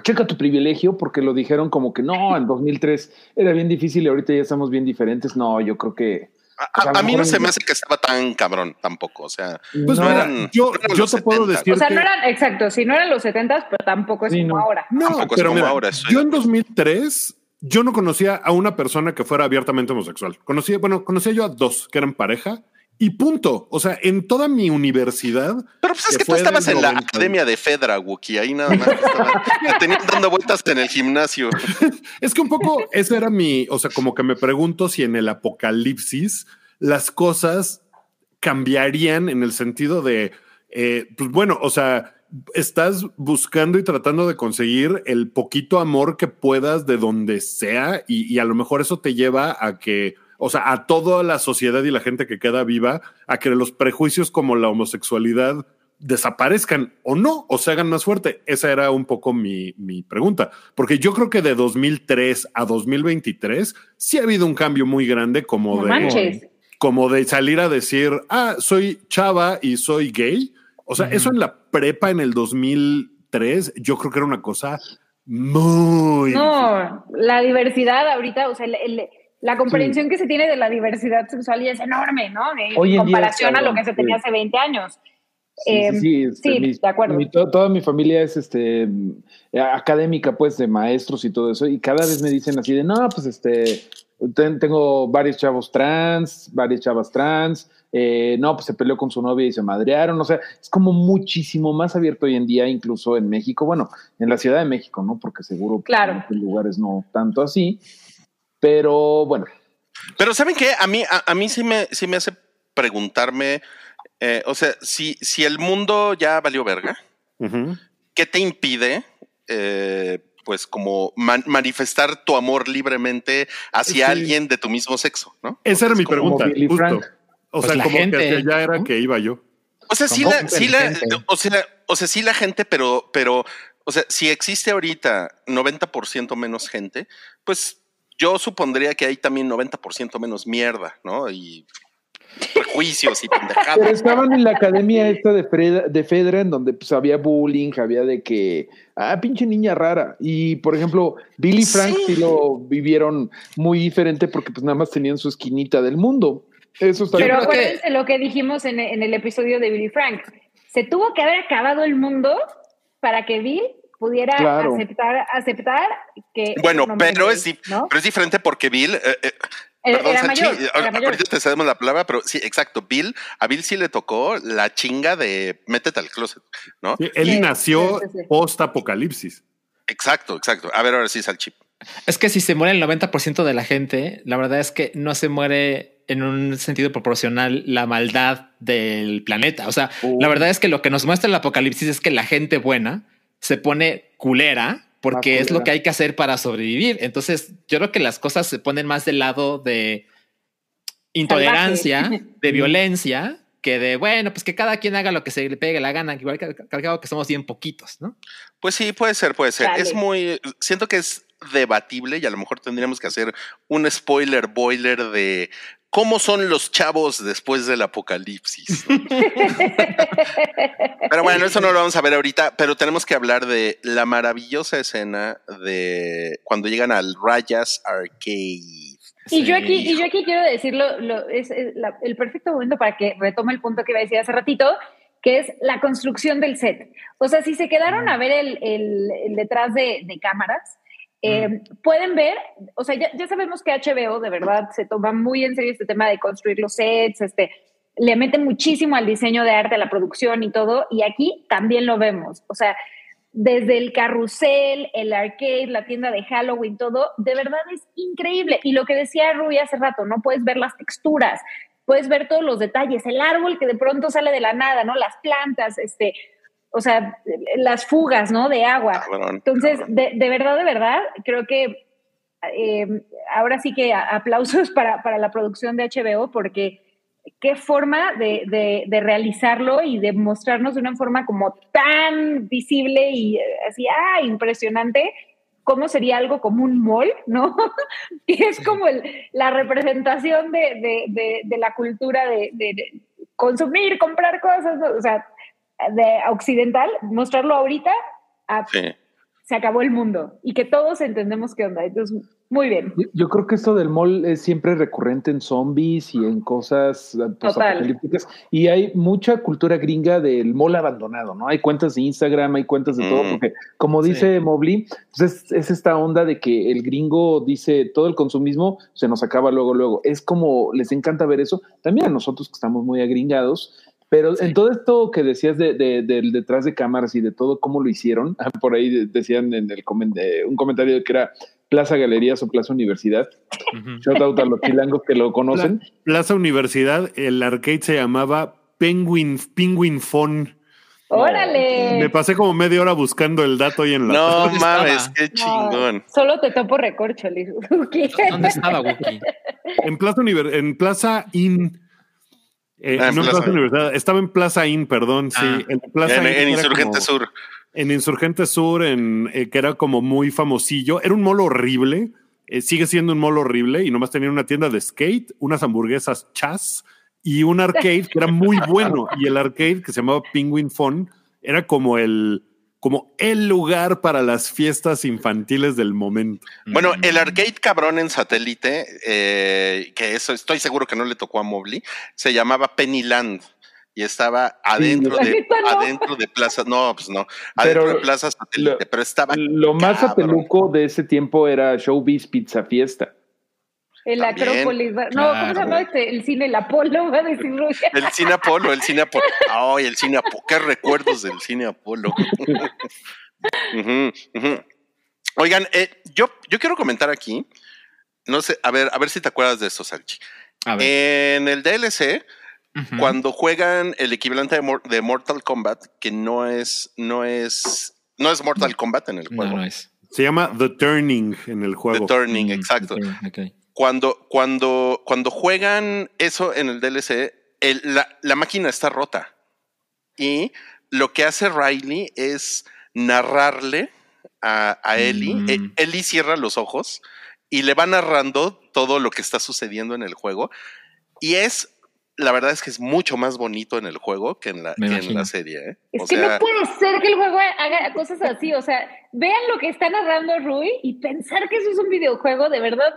checa tu privilegio, porque lo dijeron como que no, en 2003 era bien difícil y ahorita ya estamos bien diferentes. No, yo creo que... A, a a mí no se me hace que estaba tan cabrón tampoco, o sea, Pues no, mira, eran- yo, eran yo te puedo 70. decir O sea, que... no eran, exacto, si no eran los 70, pero tampoco es Sí, como no. ahora. No, Tampoco es pero como mira, ahora, estoy yo en acuerdo. 2003 yo no conocía a una persona que fuera abiertamente homosexual. Conocía, bueno, conocía yo a dos que eran pareja y punto. O sea, en toda mi universidad, Pero pues es que que tú estabas en la 90. academia de Fedra, Wookie, ahí nada más. te tenían dando vueltas en el gimnasio. es que un poco ese era mi, o sea, como que me pregunto si en el apocalipsis las cosas cambiarían en el sentido de, eh, pues bueno, o sea, estás buscando y tratando de conseguir el poquito amor que puedas de donde sea y, y a lo mejor eso te lleva a que, o sea, a toda la sociedad y la gente que queda viva, a que los prejuicios como la homosexualidad desaparezcan o no, o se hagan más fuerte. Esa era un poco mi, mi pregunta, porque yo creo que de 2003 a 2023 sí ha habido un cambio muy grande como No de manches. como de salir a decir, ah, soy chava y soy gay. O sea, eso en la prepa en el 2003, yo creo que era una cosa muy... difícil. No, la diversidad ahorita, o sea, el- el- la comprensión que se tiene de la diversidad sexual ya es enorme, ¿no? En Hoy en día comparación a lo que se tenía sí. hace 20 años. Sí, Eh, sí, sí, este, sí, de acuerdo. mi- toda mi familia es este académica, pues, de maestros y todo eso, y cada vez me dicen así de, no, pues, este, ten- tengo varios chavos trans, varias chavas trans, eh, no, pues se peleó con su novia y se madrearon, o sea, es como muchísimo más abierto hoy en día, incluso en México, bueno, en la Ciudad de México, ¿no? Porque seguro Claro. en otros lugares no tanto así, pero bueno, Pero ¿saben qué? A mí, a, a mí sí me, sí me hace preguntarme, eh, o sea, si, si el mundo ya valió verga. ¿qué te impide, eh, pues, como man- manifestar tu amor libremente hacia Sí. alguien de tu mismo sexo, ¿no? Esa era mi como pregunta. Justo. O Pues sea, la como gente, que allá era ¿no? que iba yo. O sea, sí la, sí la, o sea, o sea, sí la gente, pero, pero, o sea, si existe ahorita 90% menos gente, pues yo supondría que hay también 90% menos mierda, ¿no? Y prejuicios y Pero pendejadas. estaban en la academia esta de, Freda- de Fedra, en donde pues había bullying, había de que, ah, pinche niña rara. Y por ejemplo, Billy Frank Sí. sí, lo vivieron muy diferente porque pues nada más tenían su esquinita del mundo. Eso está Pero que- acuérdense lo que dijimos en, en el episodio de Billy Frank. Se tuvo que haber acabado el mundo para que Bill pudiera Claro. aceptar, aceptar que... Bueno, pero es, pero es diferente porque Bill, eh, eh, Era- perdón, era Sanchi, mayor, eh, era mayor. ahorita te cedemos la palabra, pero sí, exacto, Bill, a Bill sí le tocó la chinga de métete al closet, ¿no? Sí, Él Sí, nació sí, sí, sí. post apocalipsis. Exacto, exacto. A ver, ahora sí, Salchip. Es que si se muere el 90% de la gente, la verdad es que no se muere en un sentido proporcional la maldad del planeta. O sea, Uh. la verdad es que lo que nos muestra el apocalipsis es que la gente buena se pone culera porque Más es lo que hay que hacer para sobrevivir. Entonces, yo creo que las cosas se ponen más del lado de intolerancia, Salvaje. de violencia, que de, bueno, pues que cada quien haga lo que se le pegue la gana, que igual que, que, que somos bien poquitos, ¿no? Pues sí, puede ser, puede ser. Dale. Es muy, siento que es debatible y a lo mejor tendríamos que hacer un spoiler boiler de cómo son los chavos después del apocalipsis. pero bueno, eso no lo vamos a ver ahorita, pero tenemos que hablar de la maravillosa escena de cuando llegan al Rayas Arcade. Y yo aquí, y yo aquí quiero decirlo, lo, es, es la- el perfecto momento para que retome el punto que iba a decir hace ratito, que es la construcción del set. O sea, si se quedaron a ver el, el- el detrás de, de cámaras, eh, pueden ver, o sea, ya, sabemos que HBO de verdad se toma muy en serio este tema de construir los sets, este, le mete muchísimo al diseño de arte, a la producción y todo, y aquí también lo vemos. O sea, desde el carrusel, el arcade, la tienda de Halloween, todo, de verdad es increíble. Y lo que decía Rui hace rato, ¿no? Puedes ver las texturas, puedes ver todos los detalles, el árbol que de pronto sale de la nada, ¿no? Las plantas, este, o sea, las fugas, ¿no? De agua. Entonces, de, de verdad, de verdad, creo que eh, ahora sí que aplausos para, para la producción de HBO porque qué forma de, de- de realizarlo y de mostrarnos de una forma como tan visible y eh, así, ah, impresionante, cómo sería algo como un mall, ¿no? que es como el- la representación de, de- la cultura de consumir, comprar cosas, ¿no? o sea, de occidental, mostrarlo ahorita, ah, Sí. se acabó el mundo y que todos entendemos qué onda. Entonces, muy bien. Yo- creo que esto del mall es siempre recurrente en zombies y en cosas eh, apocalípticas. Y hay mucha cultura gringa del mall abandonado, ¿no? Hay cuentas de Instagram, hay cuentas de todo, Mm. porque como Sí. dice Mobley, pues es, es esta onda de que el gringo dice todo el consumismo se nos acaba luego, luego. Es como les encanta ver eso. También a nosotros que estamos muy agringados. Pero en todo esto que decías de, de- del detrás de cámaras y de todo cómo lo hicieron, por ahí de- decían en el comen- eh, un comentario que era Plaza Galerías o Plaza Universidad. Ujú. Shout out a los chilangos que lo conocen. Plaza Universidad, el arcade se llamaba Penguin, Penguin Phone. ¡Órale! Me pasé como media hora buscando el dato y en la No ¿Dónde mames, qué chingón. No, solo te topo recorcho, Liz. ¿Dónde estaba Wookie? En Plaza, Univer- en Plaza Inn. Eh, Ah, en no en Plaza. Universidad, estaba en Plaza Inn, perdón, sí. Ah. En, Plaza En, Inn en Insurgente como- Sur. En Insurgente Sur, en, eh, que era como muy famosillo. Era un mall horrible. eh, sigue siendo un mall horrible y nomás tenía una tienda de skate, unas hamburguesas chas y un arcade que era muy bueno. Y el arcade que se llamaba Penguin Fun era como el, como el lugar para las fiestas infantiles del momento. Bueno, el arcade cabrón en satélite, eh, que eso estoy seguro que no le tocó a Mobley, se llamaba Pennyland y estaba adentro de no. adentro de Plaza, no, pues no, adentro Pero de Plaza Satélite, lo- pero estaba Lo más ateluco de ese tiempo era Showbiz Pizza Fiesta. El También. Acrópolis. No, ¿cómo Claro. se llama este? El cine El Apolo, va a decir el cine Apolo, el cine Apolo. Ay, el cine Apolo, qué recuerdos del cine Apolo. Oigan, eh, yo, yo quiero comentar aquí, no sé, a ver, a ver si te acuerdas de esto, Salchi. A ver. En el DLC, cuando juegan el equivalente de, Mor- de Mortal Kombat, que no es, no es, no es Mortal Kombat en el juego. no es. Se llama The Turning en el The juego. Turning, Mm, exacto. ok, ok. Cuando, cuando, cuando juegan eso en el DLC, el- la, la máquina está rota. Y lo que hace Riley es narrarle a, a Ellie. Mm. Eh, Ellie cierra los ojos y le va narrando todo lo que está sucediendo en el juego. Y es, la verdad es que es mucho más bonito en el juego que en la, que en la serie. ¿eh? Es O que sea, no puede ser que el juego haga cosas así. O sea, vean lo que está narrando Rui y pensar que eso es un videojuego, de verdad,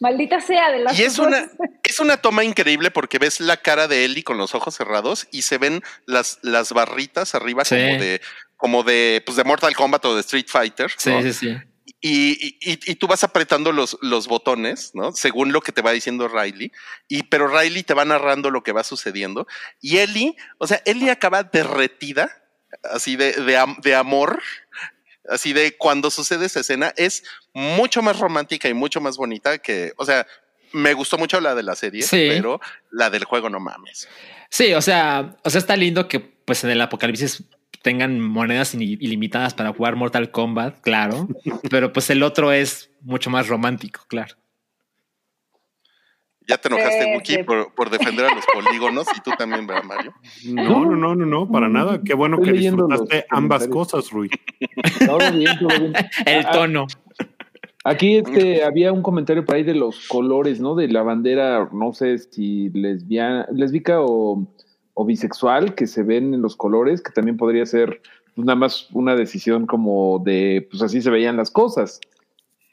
maldita sea de las Y es una, es una toma increíble porque ves la cara de Ellie con los ojos cerrados y se ven las, las barritas arriba Sí. como de, como de, pues de Mortal Kombat o de Street Fighter. Sí, ¿no? sí, sí. Y, y- y- tú vas apretando los, los botones, ¿no? Según lo que te va diciendo Riley. Y, pero Riley te va narrando lo que va sucediendo. Y Ellie, o sea, Ellie acaba derretida, así de, de, de amor. Así de cuando sucede esa escena es mucho más romántica y mucho más bonita que, o sea, me gustó mucho la de la serie, Sí. pero la del juego no mames. Sí, o sea, o sea, está lindo que pues en el apocalipsis tengan monedas ili- ilimitadas para jugar Mortal Kombat, claro, pero pues el otro es mucho más romántico, claro. Ya te enojaste, Sí, Wookie, sí. por, por defender a los polígonos y tú también, ¿verdad, Mario? No, no, no, no, no, para nada. Qué bueno Estoy que disfrutaste ambas cosas, Rui. Todo bien, todo bien. El Ah, tono. Aquí este, había un comentario por ahí de los colores, ¿no? De la bandera, no sé si lesbiana, lésbica o, o bisexual, que se ven en los colores, que también podría ser pues, nada más una decisión como de, pues así se veían las cosas.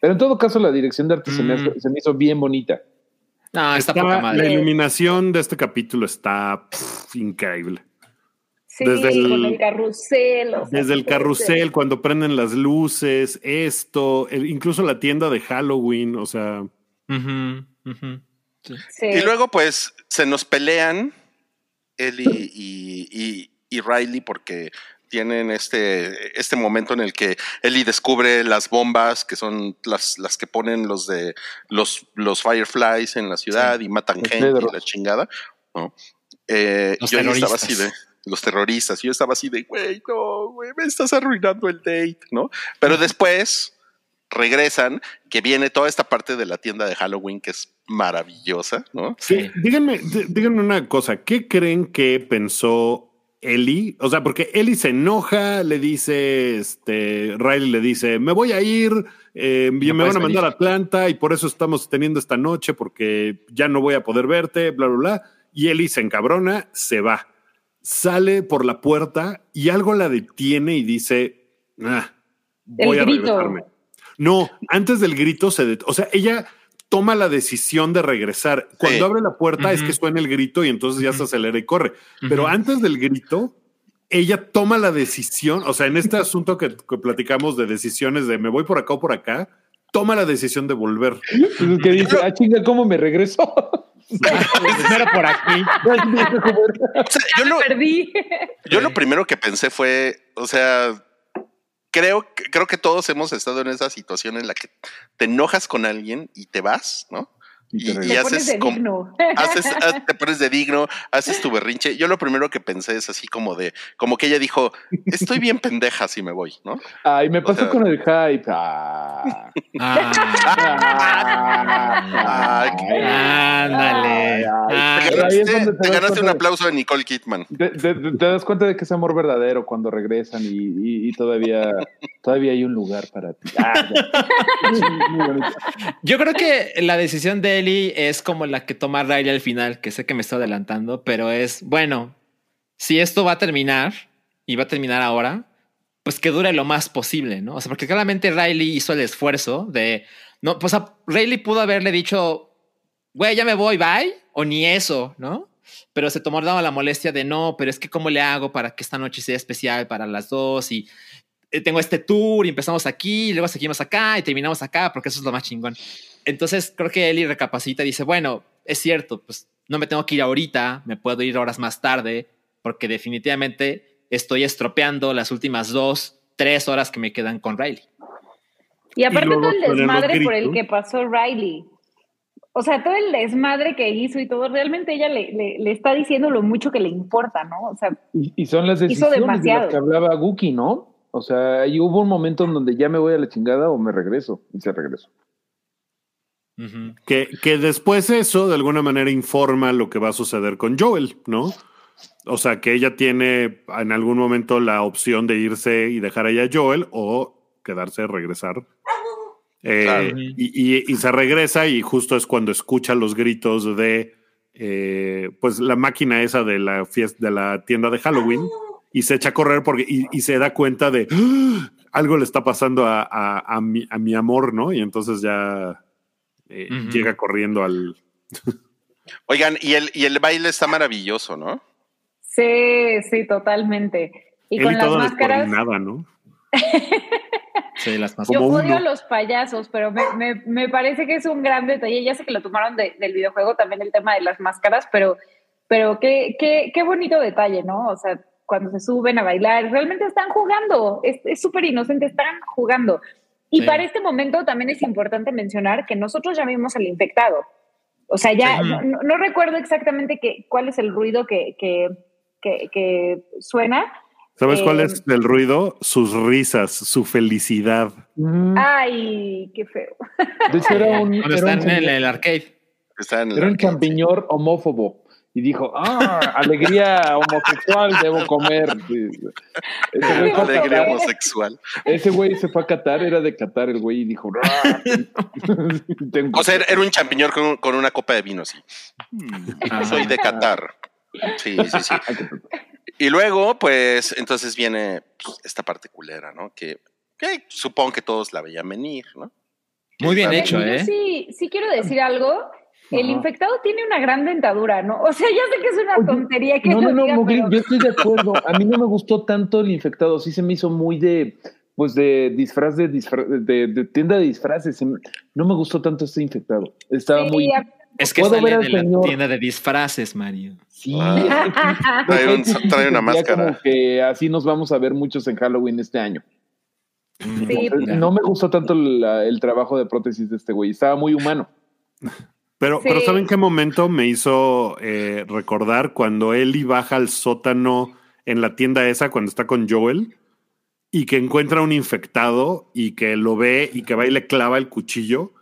Pero en todo caso, la dirección de arte se, me, Mm. hace- se me hizo bien bonita. No, está, Está- poca la madre. iluminación de este capítulo está pff, increíble. Sí, Desde el- con el carrusel. o sea, Desde el carrusel, cuando prenden las luces, esto, el- incluso la tienda de Halloween, o sea. Sí. Sí. Y luego, pues, se nos pelean y, y- y Riley porque tienen este, este momento en el que Ellie descubre las bombas que son las, las que ponen los de los, los Fireflies en la ciudad y matan Los gente y la chingada. ¿no? Eh, Los yo estaba así de los terroristas. Yo estaba así de, güey, no, güey, me estás arruinando el date, ¿no? Pero después regresan, que viene toda esta parte de la tienda de Halloween que es maravillosa, ¿no? Sí. díganme, dí- díganme una cosa, ¿qué creen que pensó Ellie? O sea, porque Ellie se enoja, le dice, este, Riley le dice, me voy a ir, eh, No me van a mandar a. Atlanta y por eso estamos teniendo esta noche porque ya no voy a poder verte, bla, bla, bla. Y Ellie se encabrona, se va. Sale por la puerta y algo la detiene y dice, ah, voy El a grito. regresarme. No, antes del grito se o sea, ella toma la decisión de regresar. Cuando Sí. abre la puerta es que suena el grito y entonces ya se acelera y corre. Pero antes del grito, ella toma la decisión, o sea, en este asunto que, que platicamos de decisiones de me voy por acá o por acá, toma la decisión de volver. Entonces, que dice, ah, chinga, ¿cómo me regresó? Primero por aquí. O sea, yo lo, Perdí. yo lo primero que pensé fue, o sea, creo, que- creo que todos hemos estado en esa situación en la que te enojas con alguien y te vas, ¿no? Y te Y- haces pones de como- digno. Haces, haz- te pones de digno, haces tu berrinche. Yo lo primero que pensé es así como de, como que ella dijo, estoy bien pendeja si me voy, ¿no? Ay, me pasó sea- con el hype. Ah. Ah, ándale. Te Ah, ganaste, un de- aplauso de Nicole Kidman. Te, te- te das cuenta de que es amor verdadero cuando regresan y, y- y todavía, todavía hay un lugar para ti. Ah. Yo creo que la decisión de Ellie es como la que toma Riley al final, que sé que me estoy adelantando, pero es, bueno, si esto va a terminar y va a terminar ahora, pues que dure lo más posible, ¿no? O sea, porque claramente Riley hizo el esfuerzo de, no, pues a Riley pudo haberle dicho, güey, ya me voy, bye, o ni eso, ¿no? Pero se tomó la molestia de no, pero es que cómo le hago para que esta noche sea especial para las dos y tengo este tour y empezamos aquí y luego seguimos acá y terminamos acá porque eso es lo más chingón. Entonces creo que Eli recapacita y dice, bueno, es cierto, pues no me tengo que ir ahorita, me puedo ir horas más tarde porque definitivamente estoy estropeando las últimas dos, tres horas que me quedan con Riley. Y aparte luego todo el desmadre por el que pasó Riley. O sea, todo el desmadre que hizo y todo, realmente ella le, le- le está diciendo lo mucho que le importa, ¿no? O sea, Y, y son las Hizo decisiones de demasiado. las que hablaba Guki, ¿no? O sea, ahí hubo un momento en donde ya me voy a la chingada o me regreso. Y se regresó. Ujú. Que, que después eso de alguna manera informa lo que va a suceder con Joel, ¿no? O sea, que ella tiene en algún momento la opción de irse y dejar ahí a Joel o quedarse, regresar. Eh, Claro. y, y- y se regresa y justo es cuando escucha los gritos de eh, pues la máquina esa de la fiesta de la tienda de Halloween y se echa a correr porque y, y se da cuenta de "Ah, algo le está pasando a, a- a mi, a mi amor, ¿no? Y entonces ya eh, llega corriendo al Oigan, y el, y el baile está maravilloso, ¿no? sí, sí, totalmente. Y él con y las máscaras, descoordinada, ¿no? Sí, las más. yo odio a los payasos, pero me, me- me parece que es un gran detalle. Ya sé que lo tomaron de- del videojuego también el tema de las máscaras, pero, pero qué, qué, qué bonito detalle, ¿no? O sea, cuando se suben a bailar, realmente están jugando, es súper inocente, están jugando. Y Sí. para este momento también es importante mencionar que nosotros ya vimos al infectado. O sea, ya Sí. no, no- no recuerdo exactamente qué, cuál es el ruido que, que, que- que suena. ¿Sabes cuál Eh, es el ruido? Sus risas, su felicidad. Mm, Ay, qué feo. De hecho, era un, Cuando era están un, en el, el arcade. Está en el era un champiñón homófobo. Y dijo, ah, alegría homosexual, debo comer. Ese, güey Alegría Qatar, homosexual. ese güey se fue a Qatar, era de Qatar el güey, y dijo, "Ah, tengo- O sea, era un champiñón con, con una copa de vino, sí. Ah. Soy de Qatar. Sí, sí, sí. Y luego, pues, entonces viene pues, esta parte culera, ¿no? Que, que supongo que todos la veían venir, ¿no? Muy bien hecho, ¿eh? sí, sí quiero decir algo. El infectado tiene una gran dentadura, ¿no? O sea, ya sé que es una Oye, tontería que No, no, no, diga, pero- yo estoy de acuerdo. A mí no me gustó tanto el infectado, sí se me hizo muy de, pues de disfraz de, disfra- de, de tienda de disfraces. Se me- No me gustó tanto este infectado. Estaba Sí, muy... a- Es que sale ver de la señor. tienda de disfraces, Mario. Sí, Ah. es que- Trae un- sí una máscara. como que así nos vamos a ver muchos en Halloween este año. Sí, Entonces, Ya. no me gustó tanto la- el trabajo de prótesis de este güey. Estaba muy humano. Pero, Sí. pero ¿saben qué momento me hizo eh, recordar cuando Ellie baja al sótano en la tienda esa cuando está con Joel y que encuentra un infectado y que lo ve y que va y le clava el cuchillo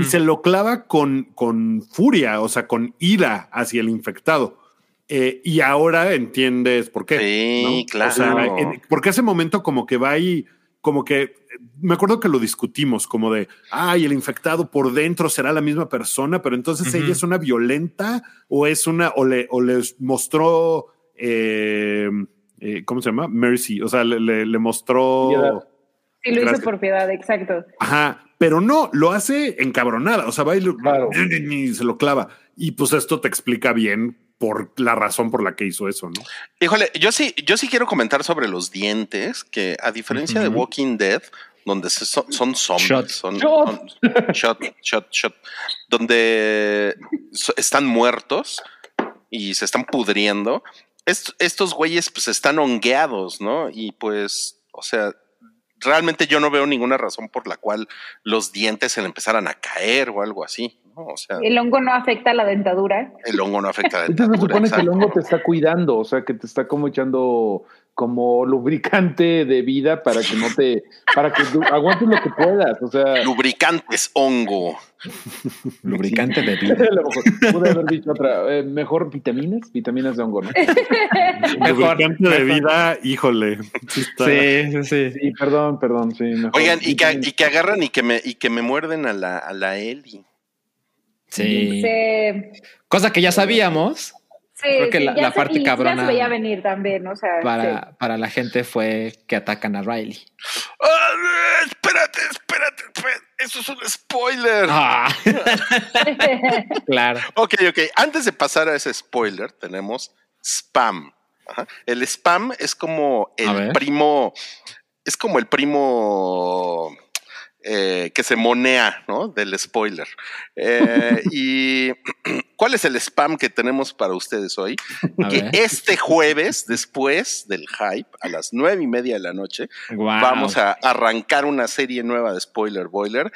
y se lo clava con, con furia, o sea, con ira hacia el infectado. Eh, y ahora entiendes por qué. Sí, ¿no? claro. O sea, en- porque ese momento como que va y como que me acuerdo que lo discutimos como de, ay, el infectado por dentro será la misma persona, pero entonces ella es una violenta o es una, o le, o les mostró, eh, eh, ¿cómo se llama? Mercy, o sea, le, le- le mostró... Piedad. sí, lo hizo Gracias. por piedad, exacto. Ajá, pero no, lo hace encabronada, o sea, va y, lo- Claro. y se lo clava. Y pues esto te explica bien por la razón por la que hizo eso, ¿no? Híjole, yo sí, yo sí quiero comentar sobre los dientes, que a diferencia de. Walking Dead, donde se- son, son zombies, Shot. son, Shot. son- shot, shot, shot, donde so- están muertos y se están pudriendo. Est- estos güeyes pues están hongueados, ¿no? Y pues, o sea, realmente yo no veo ninguna razón por la cual los dientes se le empezaran a caer o algo así, ¿no? O sea, El hongo no afecta a la dentadura. el hongo no afecta a la Entonces se dentadura, supone que el hongo te está cuidando, o sea, que te está como echando como lubricante de vida para que no te, para que aguantes lo que puedas, o sea, Lubricantes hongo. Lubricante de vida. a lo mejor pude haber dicho otra, eh, mejor vitaminas, vitaminas de hongo, ¿no? Mejor, Lubricante de vida, híjole. sí está- Sí, sí, sí. Sí, perdón, perdón, sí. mejor Oigan, y que, y que agarran y que me, y que me muerden a la, a la Eli. Sí. Sí, Cosa que ya sabíamos. sí, Creo que sí, la- ya la se- parte cabrona- se veía venir también, o sea. Para, para la gente fue que atacan a Riley. Ah, espérate, espérate, espérate, eso es un spoiler. Ah, claro. Ok, ok. Antes de pasar a ese spoiler, tenemos spam. Ajá. El spam es como el primo, es como el primo eh, que se monea, ¿no? Del spoiler. Eh, y ¿cuál es el spam que tenemos para ustedes hoy? A que ver. este jueves, después del hype, a las nueve y media de la noche, vamos a arrancar una serie nueva de Spoiler Boiler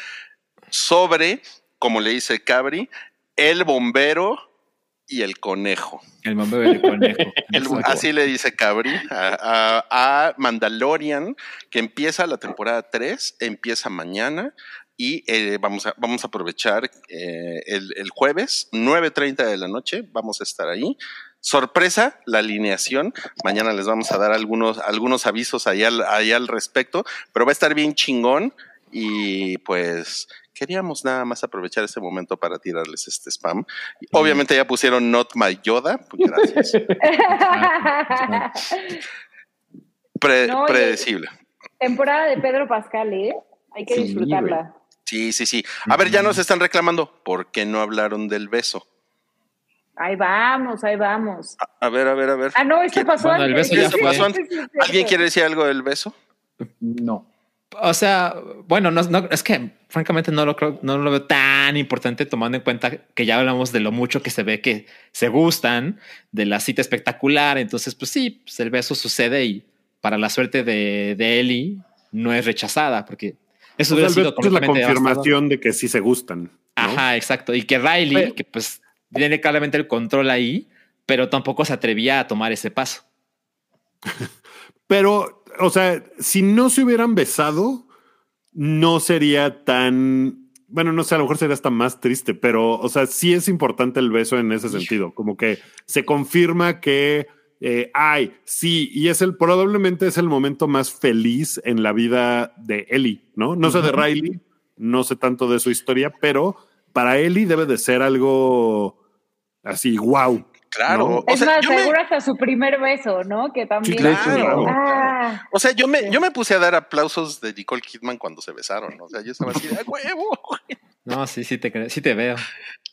sobre, como le dice Cabri, el bombero y el conejo. El bombero del conejo. El- así le dice Cabri a, a- a Mandalorian, que empieza la temporada 3, empieza mañana. Y eh, vamos, a, vamos a aprovechar eh, el, el jueves, 9.30 de la noche, vamos a estar ahí. Sorpresa, la alineación. Mañana les vamos a dar algunos, algunos avisos ahí al, ahí al respecto, pero va a estar bien chingón. Y pues queríamos nada más aprovechar este momento para tirarles este spam. Obviamente ya pusieron Not My Yoda, pues gracias. Pre- No, oye. predecible. Temporada de Pedro Pascal, ¿eh? Hay que Sí, disfrutarla. Sí, sí, sí. A ver, ya nos están reclamando. ¿Por qué no hablaron del beso? Ahí vamos, ahí vamos. A, a ver, a ver, a ver. Ah, no, esto ¿Qué- pasó Bueno, el beso ya fue. ¿Alguien quiere decir algo del beso? No. O sea, bueno, no, no, es que francamente no lo creo, no lo veo tan importante tomando en cuenta que ya hablamos de lo mucho que se ve que se gustan, de la cita espectacular. Entonces, pues sí, pues el beso sucede y para la suerte de, de Ellie no es rechazada porque eso O sea, hubiera el sido es la completamente confirmación de que sí se gustan. ¿no? Ajá, exacto. Y que Riley, Pero- que pues tiene claramente el control ahí, pero tampoco se atrevía a tomar ese paso. Pero, o sea, si no se hubieran besado, no sería tan. Bueno, no sé, a lo mejor sería hasta más triste, pero, o sea, sí es importante el beso en ese sentido. Como que se confirma que eh, ay, sí, y es el probablemente es el momento más feliz en la vida de Ellie, ¿no? No sé de Riley, no sé tanto de su historia, pero para Ellie debe de ser algo así, wow. Claro. ¿no? O es sea, más, me- seguro hasta su primer beso, ¿no? Que también. claro. Ah, O sea, yo me, yo me puse a dar aplausos de Nicole Kidman cuando se besaron. O sea, yo estaba así, de, ¡a huevo! No, sí, sí te, creo- sí te veo.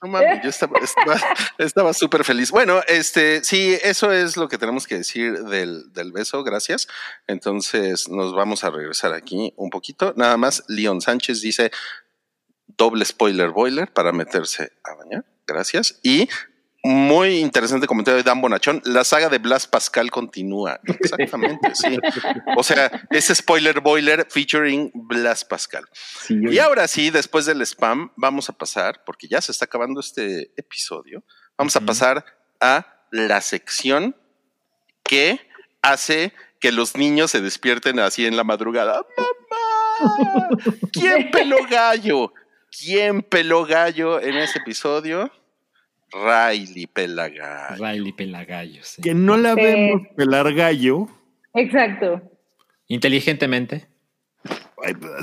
No mames, yo estaba estaba- estaba súper feliz. Bueno, este, sí, eso es lo que tenemos que decir del, del beso, gracias. Entonces nos vamos a regresar aquí un poquito. Nada más, Leon Sánchez dice doble spoiler boiler para meterse a bañar. Gracias. Y muy interesante comentario de Dan Bonachón. La saga de Blas Pascal continúa. Exactamente, sí. O sea, ese spoiler boiler featuring Blas Pascal. Sí, Y ahora sí, después del spam, vamos a pasar, porque ya se está acabando este episodio, vamos a pasar a la sección que hace que los niños se despierten así en la madrugada. ¡Mamá! ¿Quién peló gallo? ¿Quién peló gallo en ese episodio? Riley Pelagallo. Riley Pelagallo. sí. Que no la Sí. vemos pelar gallo. exacto. Inteligentemente.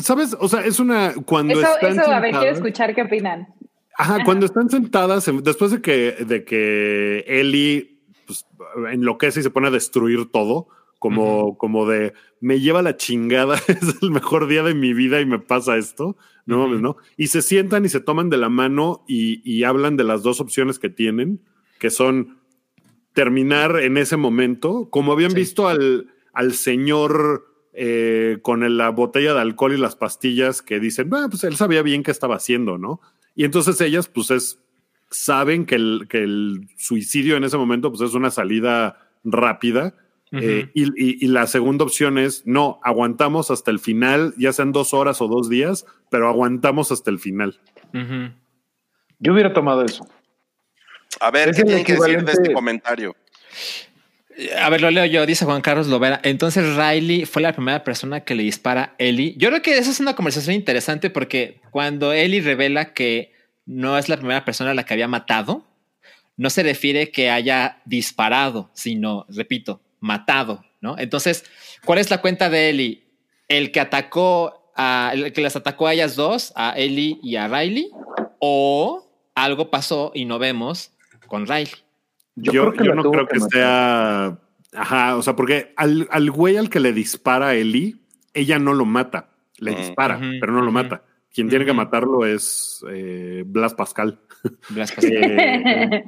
¿Sabes? O sea, es una. Cuando Eso, están eso, a ver, quiero sentadas- escuchar qué opinan. Ajá, cuando están sentadas, en- después de que, de que Ellie pues, enloquece y se pone a destruir todo, como, como de me lleva la chingada, es el mejor día de mi vida y me pasa esto, no ¿no? Y se sientan y se toman de la mano y, y hablan de las dos opciones que tienen, que son terminar en ese momento, como habían Sí. visto al, al señor eh, con el- la botella de alcohol y las pastillas que dicen, "Ah, pues él sabía bien qué estaba haciendo, ¿no? Y entonces ellas, pues es, saben que el, que el suicidio en ese momento, pues es una salida rápida. Eh, y, y- y la segunda opción es, no, aguantamos hasta el final, ya sean dos horas o dos días, pero aguantamos hasta el final. Yo hubiera tomado eso. A ver, ¿qué tienen que decir de este comentario? A ver, lo leo yo, dice Juan Carlos Lovera. Entonces Riley fue la primera persona que le dispara a Ellie. Yo creo que esa es una conversación interesante porque cuando Ellie revela que no es la primera persona a la que había matado, no se refiere que haya disparado, sino, repito, matado, ¿no? Entonces, ¿cuál es la cuenta de Ellie? ¿El que atacó a, el que las atacó a ellas dos, a Ellie y a Riley? ¿O algo pasó y no vemos con Riley? Yo, creo que yo no creo que que, sea. Ajá, o sea, porque al, al güey al que le dispara a Ellie, ella no lo mata, le Ujú. dispara, pero no lo mata. Quien tiene que matarlo es eh, Blas Pascal. Blas Pascal. Eh,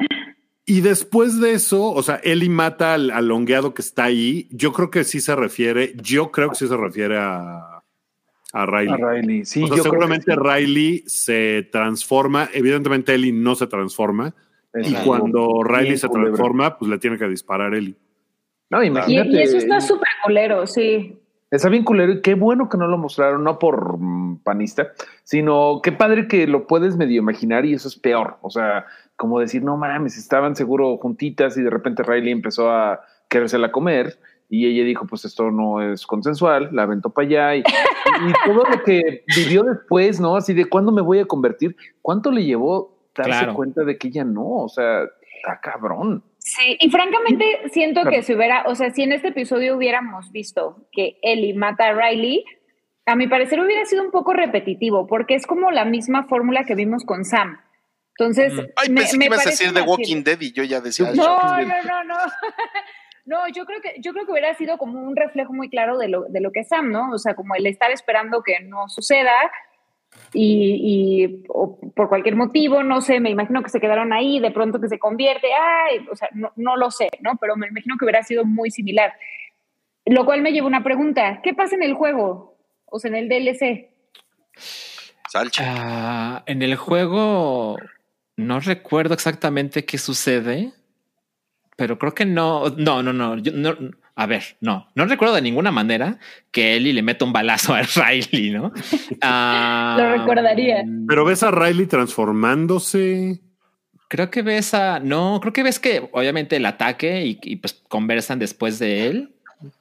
y después de eso, o sea, Ellie mata al, al hongueado que está ahí. Yo creo que sí se refiere, yo creo que sí se refiere a, a Riley. A Riley. Sí, o sea, yo creo que seguramente sí. Riley se transforma. Evidentemente, Ellie no se transforma. Y cuando Riley bien se culebra. transforma, pues le tiene que disparar Ellie. No, Y, imagínate. y eso está súper culero, sí. Está bien culero y qué bueno que no lo mostraron, no por mm, panista, sino qué padre que lo puedes medio imaginar y eso es peor. O sea, como decir, no mames, estaban seguro juntitas y de repente Riley empezó a querérsela comer y ella dijo, pues esto no es consensual, la aventó para allá y, y todo lo que vivió después, ¿no? Así de cuándo me voy a convertir, cuánto le llevó darse Claro. cuenta de que ella no, o sea, está cabrón. Sí, y francamente siento que si hubiera, o sea, si en este episodio hubiéramos visto que Ellie mata a Riley, a mi parecer hubiera sido un poco repetitivo, porque es como la misma fórmula que vimos con Sam. Entonces. Ay, me, pensé me que ibas a decir The Walking Dead y yo ya decía. No, No, no, no, no. No, yo creo que yo creo que hubiera sido como un reflejo muy claro de lo, de lo que es Sam, ¿no? O sea, como el estar esperando que no suceda y, y o por cualquier motivo, no sé, me imagino que se quedaron ahí, de pronto que se convierte, ay, o sea, no, no lo sé, ¿no? Pero me imagino que hubiera sido muy similar. Lo cual me lleva a una pregunta, ¿qué pasa en el juego? O sea, en el DLC. Salcha. Ah, en el juego no recuerdo exactamente qué sucede, pero creo que no, no, no, no, yo no a ver, no, no recuerdo de ninguna manera que Ellie le meta un balazo a Riley, ¿no? Ah, Lo recordaría. Pero ves a Riley transformándose. Creo que ves a. No, creo que ves que obviamente el ataque y, pues conversan después de él.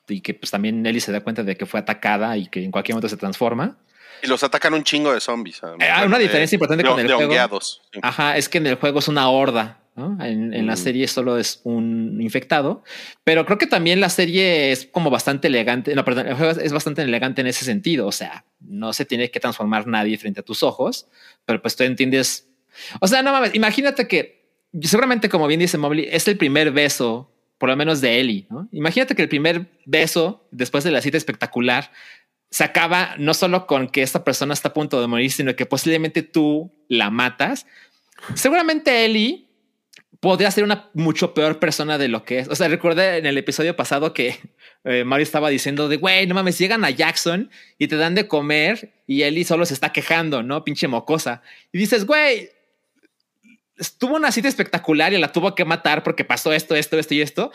Y que pues también Ellie se da cuenta de que fue atacada y que en cualquier momento se transforma. Y los atacan un chingo de zombies. Hay una diferencia importante con el juego. Ajá, es que en el juego es una horda. En, la serie solo es un infectado, pero creo que también la serie es como bastante elegante. No, perdón, el juego es bastante elegante en ese sentido. O sea, no se tiene que transformar nadie frente a tus ojos, pero pues tú entiendes. O sea, no mames, imagínate que seguramente, como bien dice Mobley, es el primer beso, por lo menos de Ellie. ¿no? Imagínate que el primer beso después de la cita espectacular se acaba no solo con que esta persona está a punto de morir, sino que posiblemente tú la matas. Seguramente Ellie podría ser una mucho peor persona de lo que es. O sea, recuerda en el episodio pasado que eh, Mario estaba diciendo de, güey, no mames, llegan a Jackson y te dan de comer y Ellie solo se está quejando, ¿no? Pinche mocosa. Y dices, güey, estuvo una cita espectacular y la tuvo que matar porque pasó esto, esto, esto y esto.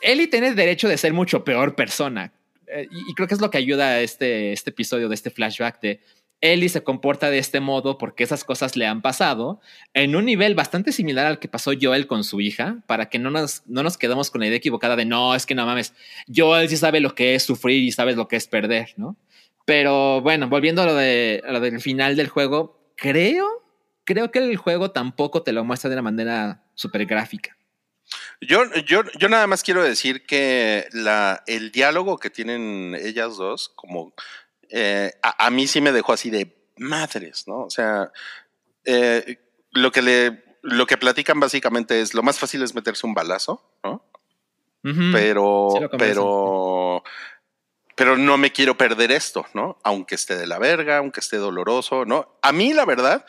Ellie tiene derecho de ser mucho peor persona. Eh, y, creo que es lo que ayuda a este, este episodio de este flashback de Ellie se comporta de este modo porque esas cosas le han pasado en un nivel bastante similar al que pasó Joel con su hija, para que no nos, no nos quedemos con la idea equivocada de no, es que no mames, Joel sí sabe lo que es sufrir y sabe lo que es perder, ¿no? Pero bueno, volviendo a lo, de, lo del final del juego, creo, creo que el juego tampoco te lo muestra de una manera súper gráfica. Yo, yo, yo nada más quiero decir que la, el diálogo que tienen ellas dos, como eh, a, mí sí me dejó así de madres, ¿no? O sea, eh, lo que le, lo que platican básicamente es lo más fácil es meterse un balazo, ¿no? Pero, pero, pero no me quiero perder esto, ¿no? Aunque esté de la verga, aunque esté doloroso, ¿no? A mí, la verdad,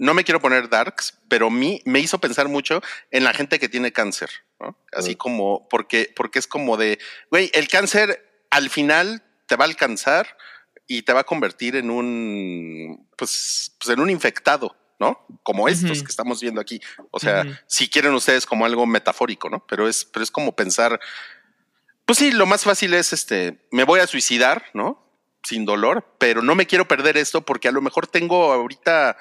no me quiero poner darks, pero mí me hizo pensar mucho en la gente que tiene cáncer, ¿no? Así como, porque, porque es como de, güey, el cáncer al final te va a alcanzar y te va a convertir en un, pues, pues en un infectado, ¿no? Como estos que estamos viendo aquí. O sea, si quieren ustedes como algo metafórico, ¿no? Pero es, pero es como pensar, pues sí, lo más fácil es este, me voy a suicidar, ¿no? Sin dolor, pero no me quiero perder esto porque a lo mejor tengo ahorita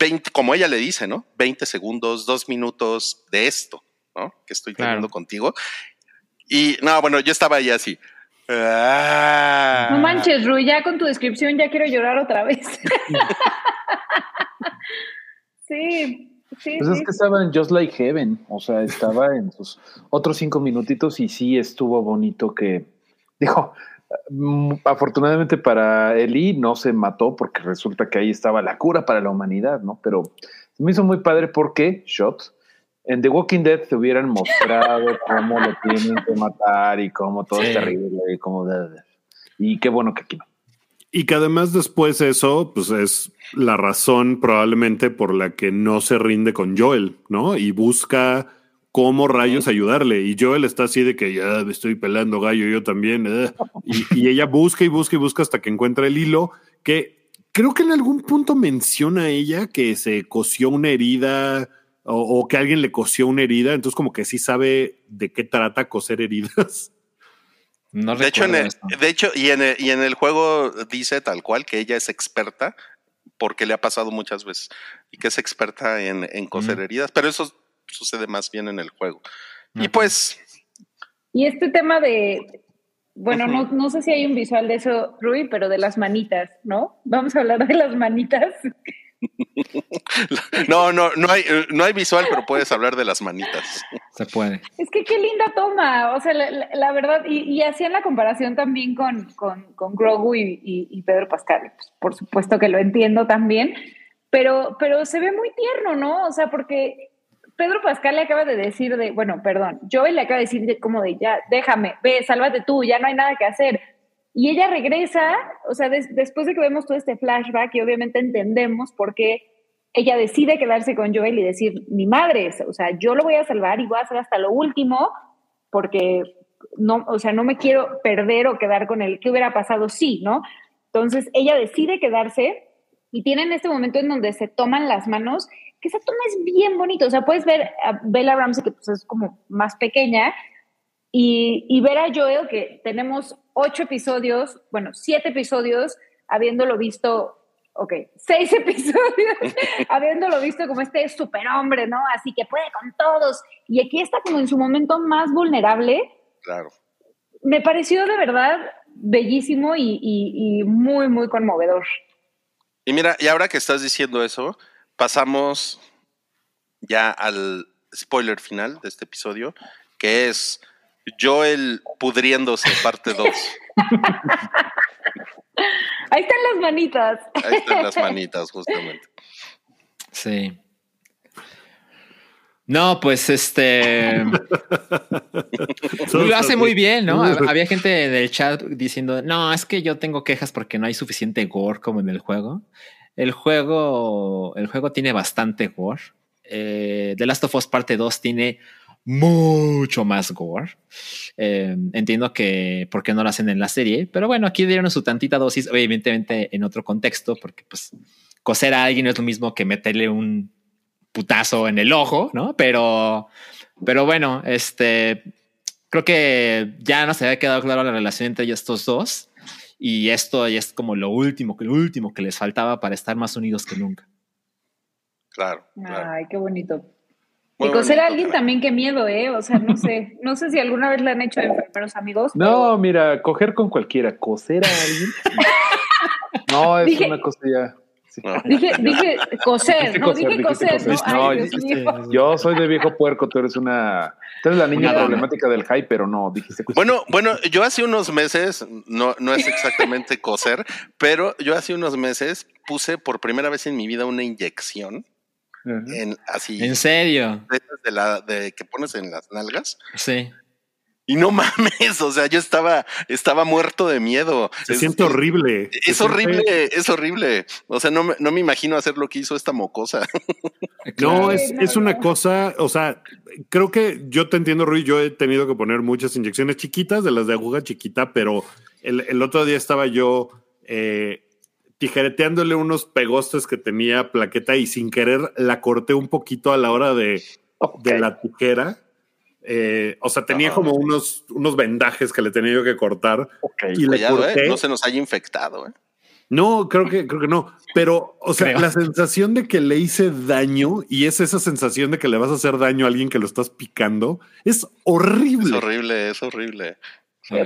20, como ella le dice, ¿no? 20 segundos, dos minutos de esto, ¿no? Que estoy teniendo contigo. Y no, bueno, yo estaba ahí así. Ah. No manches, Rui, ya con tu descripción ya quiero llorar otra vez. sí, sí. Pues es que estaba en Just Like Heaven, o sea, estaba en sus otros cinco minutitos y sí estuvo bonito que, dijo, afortunadamente para Eli no se mató porque resulta que ahí estaba la cura para la humanidad, ¿no? Pero me hizo muy padre porque, Shot, en The Walking Dead te hubieran mostrado cómo lo tienen que matar y cómo todo es terrible y cómo y qué bueno que aquí no. Y que además después eso, pues es la razón probablemente por la que no se rinde con Joel, ¿no? Y busca cómo rayos ayudarle. Y Joel está así de que ya me estoy pelando gallo yo también. ¿eh? Y, y, ella busca y busca y busca hasta que encuentra el hilo que creo que en algún punto menciona ella que se cosió una herida o, que alguien le cosió una herida, entonces como que sí sabe de qué trata coser heridas. de, hecho, en el, de hecho, y en, el, y en el juego dice tal cual que ella es experta porque le ha pasado muchas veces y que es experta en, en coser heridas, pero eso sucede más bien en el juego. Y pues... Y este tema de, bueno, no, no, sé si hay un visual de eso, Rui, pero de las manitas, ¿no? Vamos a hablar de las manitas. No, no, no hay, no hay visual, pero puedes hablar de las manitas. Se puede. Es que qué linda toma. O sea, la, verdad, y, y hacían la comparación también con, con, con Grogu y, Pedro Pascal. Pues, por supuesto que lo entiendo también, pero, pero se ve muy tierno, ¿no? O sea, porque Pedro Pascal le acaba de decir de, bueno, perdón, Joel le acaba de decir de como de ya, déjame, ve, sálvate tú, ya no hay nada que hacer. Y ella regresa, o sea, después de que vemos todo este flashback y obviamente entendemos por qué ella decide quedarse con Joel y decir, mi madre, o sea, yo lo voy a salvar y voy a hacer hasta lo último porque no, o sea, no me quiero perder o quedar con él. ¿Qué hubiera pasado? Sí, ¿no? Entonces ella decide quedarse y tienen este momento en donde se toman las manos, que esa toma es bien bonito. O sea, puedes ver a Bella Ramsey, que pues es como más pequeña, y, y ver a Joel, que tenemos ocho episodios, bueno, siete episodios, habiéndolo visto, ok, seis episodios, habiéndolo visto como este superhombre, ¿no? Así que puede con todos. Y aquí está como en su momento más vulnerable. Claro. Me pareció de verdad bellísimo y, y- y muy, muy conmovedor. Y mira, y ahora que estás diciendo eso, pasamos ya al spoiler final de este episodio, que es Joel pudriéndose, parte 2. Ahí están las manitas. Ahí están las manitas, justamente. Sí. No, pues este. Lo hace muy bien, ¿no? Hab- Había gente en el chat diciendo, no, es que yo tengo quejas porque no hay suficiente gore como en el juego. El juego, el juego tiene bastante gore. Eh, The Last of Us Parte 2 tiene mucho más gore. Eh, entiendo que por qué no lo hacen en la serie, pero bueno, aquí dieron su tantita dosis, evidentemente en otro contexto, porque pues coser a alguien no es lo mismo que meterle un putazo en el ojo, ¿no? Pero, pero bueno, este, creo que ya nos había quedado claro la relación entre estos dos y esto ya es como lo último, que lo último que les faltaba para estar más unidos que nunca. Claro, claro. Ay, qué bonito. Muy y coser a alguien también, qué miedo, ¿eh? O sea, no sé, no sé si alguna vez le han hecho de enfermeros amigos. No, mira, coger con cualquiera, coser a alguien. No, es Dije- una cosa ya. No. Dije, dije coser, no, coser, dije coser. Yo soy de viejo puerco, tú eres una. Tú eres la niña Una dama. problemática del hype, pero no, dijiste coser. Bueno, bueno, yo hace unos meses, no, no es exactamente coser, pero yo hace unos meses puse por primera vez en mi vida una inyección en así En serio. de la de que pones en las nalgas Sí. Y no mames, o sea, yo estaba estaba muerto de miedo. Se Es- siente horrible. Se Es siente- horrible, es horrible. O sea, no me, no me imagino hacer lo que hizo esta mocosa. No, es, es una cosa, o sea, creo que yo te entiendo, Rui, yo he tenido que poner muchas inyecciones chiquitas, de las de aguja chiquita, pero el, el otro día estaba yo eh, tijereteándole unos pegostes que tenía plaqueta y sin querer la corté un poquito a la hora de, de la tijera. Eh, o sea, tenía como unos, unos vendajes que le tenía yo que cortar Ok. y le corté. eh, no se nos haya infectado. Eh. No, creo que, creo que no. Pero, o sea, Creo. la sensación de que le hice daño y es esa sensación de que le vas a hacer daño a alguien que lo estás picando es horrible. Es horrible, es horrible.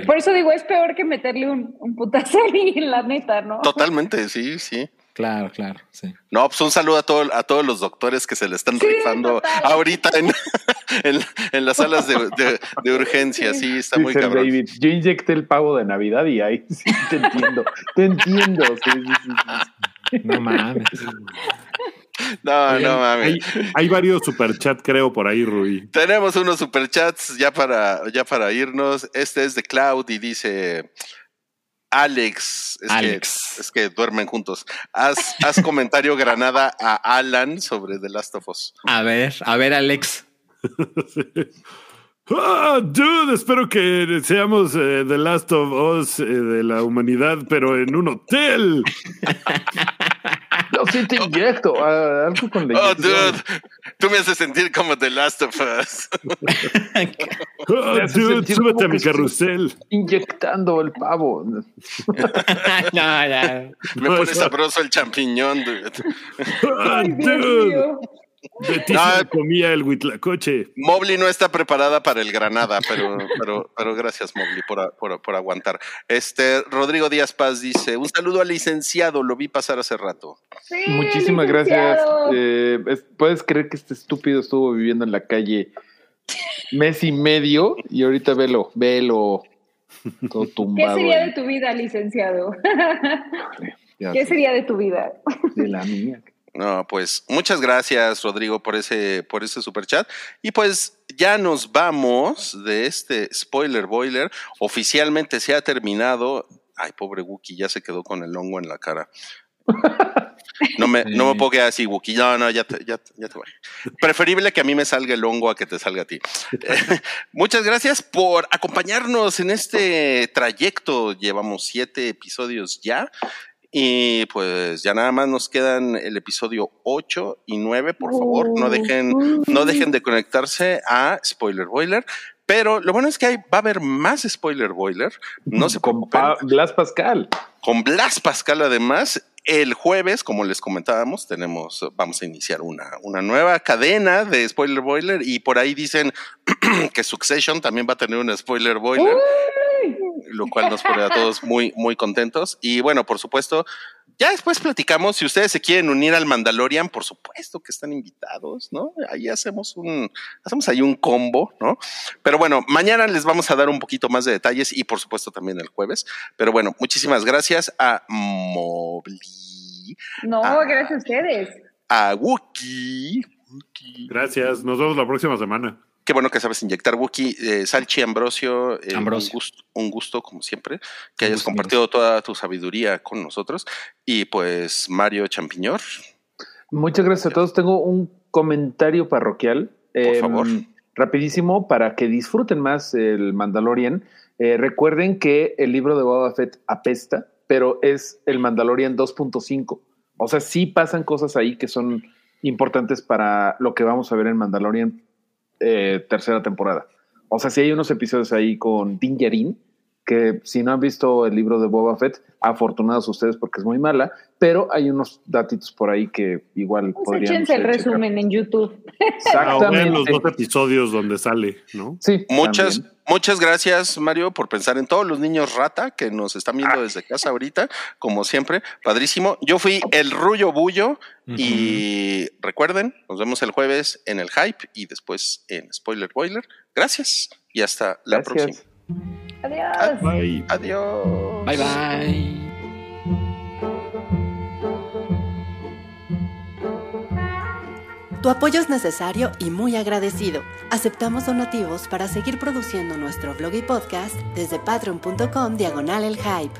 Por eso digo, es peor que meterle un, un putazo a alguien, la neta, ¿no? Totalmente, sí, sí. Claro, claro, sí. No, pues un saludo a, todo, a todos los doctores que se le están Sí, rifando total. ahorita en, en, en las salas de, de- de urgencia. Sí, está muy cabrón. David, yo inyecté el pavo de Navidad y ahí sí te entiendo. te entiendo. sí, sí, sí, sí. No mames. No, no mames. Hay, hay varios superchat, creo, por ahí, Rui. Tenemos unos superchats ya para, ya para irnos. Este es de Cloud y dice Alex, es, Alex. Que, es que duermen juntos. Haz, haz comentario granada a Alan sobre The Last of Us. A ver, a ver, Alex. Ah, dude, espero que seamos eh, The Last of Us eh, de la humanidad, pero en un hotel. Sí te inyecto. ah, algo con la Oh, dude, tú me haces sentir como The Last of Us. Me hace dude, súbete a mi carrusel. Inyectando el pavo. no, ya. Me No, pone sabroso el champiñón, dude. Ay, Dios dude, No. comía el huitlacoche. Mobley no está preparada para el Granada, pero, pero, pero gracias, Mobley, por, por, por aguantar. Este Rodrigo Díaz Paz dice: Un saludo al licenciado, lo vi pasar hace rato. Sí, Muchísimas gracias. Eh, es- Puedes creer que este estúpido estuvo viviendo en la calle mes y medio y ahorita velo, velo. Todo ¿Qué tumbado. sería de tu vida, licenciado? Ya ¿Qué sé, sería de tu vida? de la mía. No, pues muchas gracias, Rodrigo, por ese, por ese super chat. Y pues ya nos vamos de este spoiler boiler. Oficialmente se ha terminado. Ay, pobre Wookie, ya se quedó con el hongo en la cara. No me, no me Sí. puedo quedar así, Wookie. No, no, ya te, ya, ya te voy. Preferible que a mí me salga el hongo a que te salga a ti. Muchas gracias por acompañarnos en este trayecto. Llevamos siete episodios ya. Y pues ya nada más nos quedan el episodio 8 y 9. Por favor, no dejen, no dejen de conectarse a Spoiler Boiler. Pero lo bueno es que hay, va a haber más Spoiler Boiler. No se Con Pa- Blas Pascal. con Blas Pascal además. El jueves, como les comentábamos, tenemos, vamos a iniciar una, una nueva cadena de Spoiler Boiler y por ahí dicen que Succession también va a tener un Spoiler Boiler, lo cual nos pone a todos muy, muy contentos. Y bueno, por supuesto, ya después platicamos, si ustedes se quieren unir al Mandalorian, por supuesto que están invitados, ¿no? Ahí hacemos un, hacemos ahí un combo, ¿no? Pero bueno, mañana les vamos a dar un poquito más de detalles y por supuesto también el jueves. Pero bueno, muchísimas gracias a Mobli, No, gracias a ustedes. a Wookie. Wookie. Gracias. Nos vemos la próxima semana. Qué bueno que sabes inyectar Wookie. Eh, Salchi Ambrosio, eh, Ambrosio. Un, gusto, un gusto, como siempre, que Un hayas gusto, compartido toda tu sabiduría con nosotros. Y pues Mario Champiñor, Muchas gracias a todos. Tengo un comentario parroquial. Por Em, favor. Rapidísimo, para que disfruten más el Mandalorian. Eh, recuerden que el libro de Boba Fett apesta, pero es el Mandalorian 2.5. O sea, sí pasan cosas ahí que son importantes para lo que vamos a ver en Mandalorian eh, tercera temporada. O sea, sí hay unos episodios ahí con Din Djarin, que si no han visto el libro de Boba Fett, afortunados ustedes porque es muy mala, pero hay unos datitos por ahí que igual Pues podrían échense el checar. resumen en YouTube. Vean los Exactamente. dos episodios donde sale, ¿no? Sí, muchas, también. muchas gracias, Mario, por pensar en todos los niños rata que nos están viendo desde casa ahorita, como siempre. Padrísimo. Yo fui el Rullo Bullo y recuerden, nos vemos el jueves en el Hype y después en Spoiler Boiler. Gracias y hasta la Gracias. próxima. Adiós. Bye. Adiós. Bye bye. Tu apoyo es necesario y muy agradecido. Aceptamos donativos para seguir produciendo nuestro blog y podcast desde patreon.com diagonal el hype.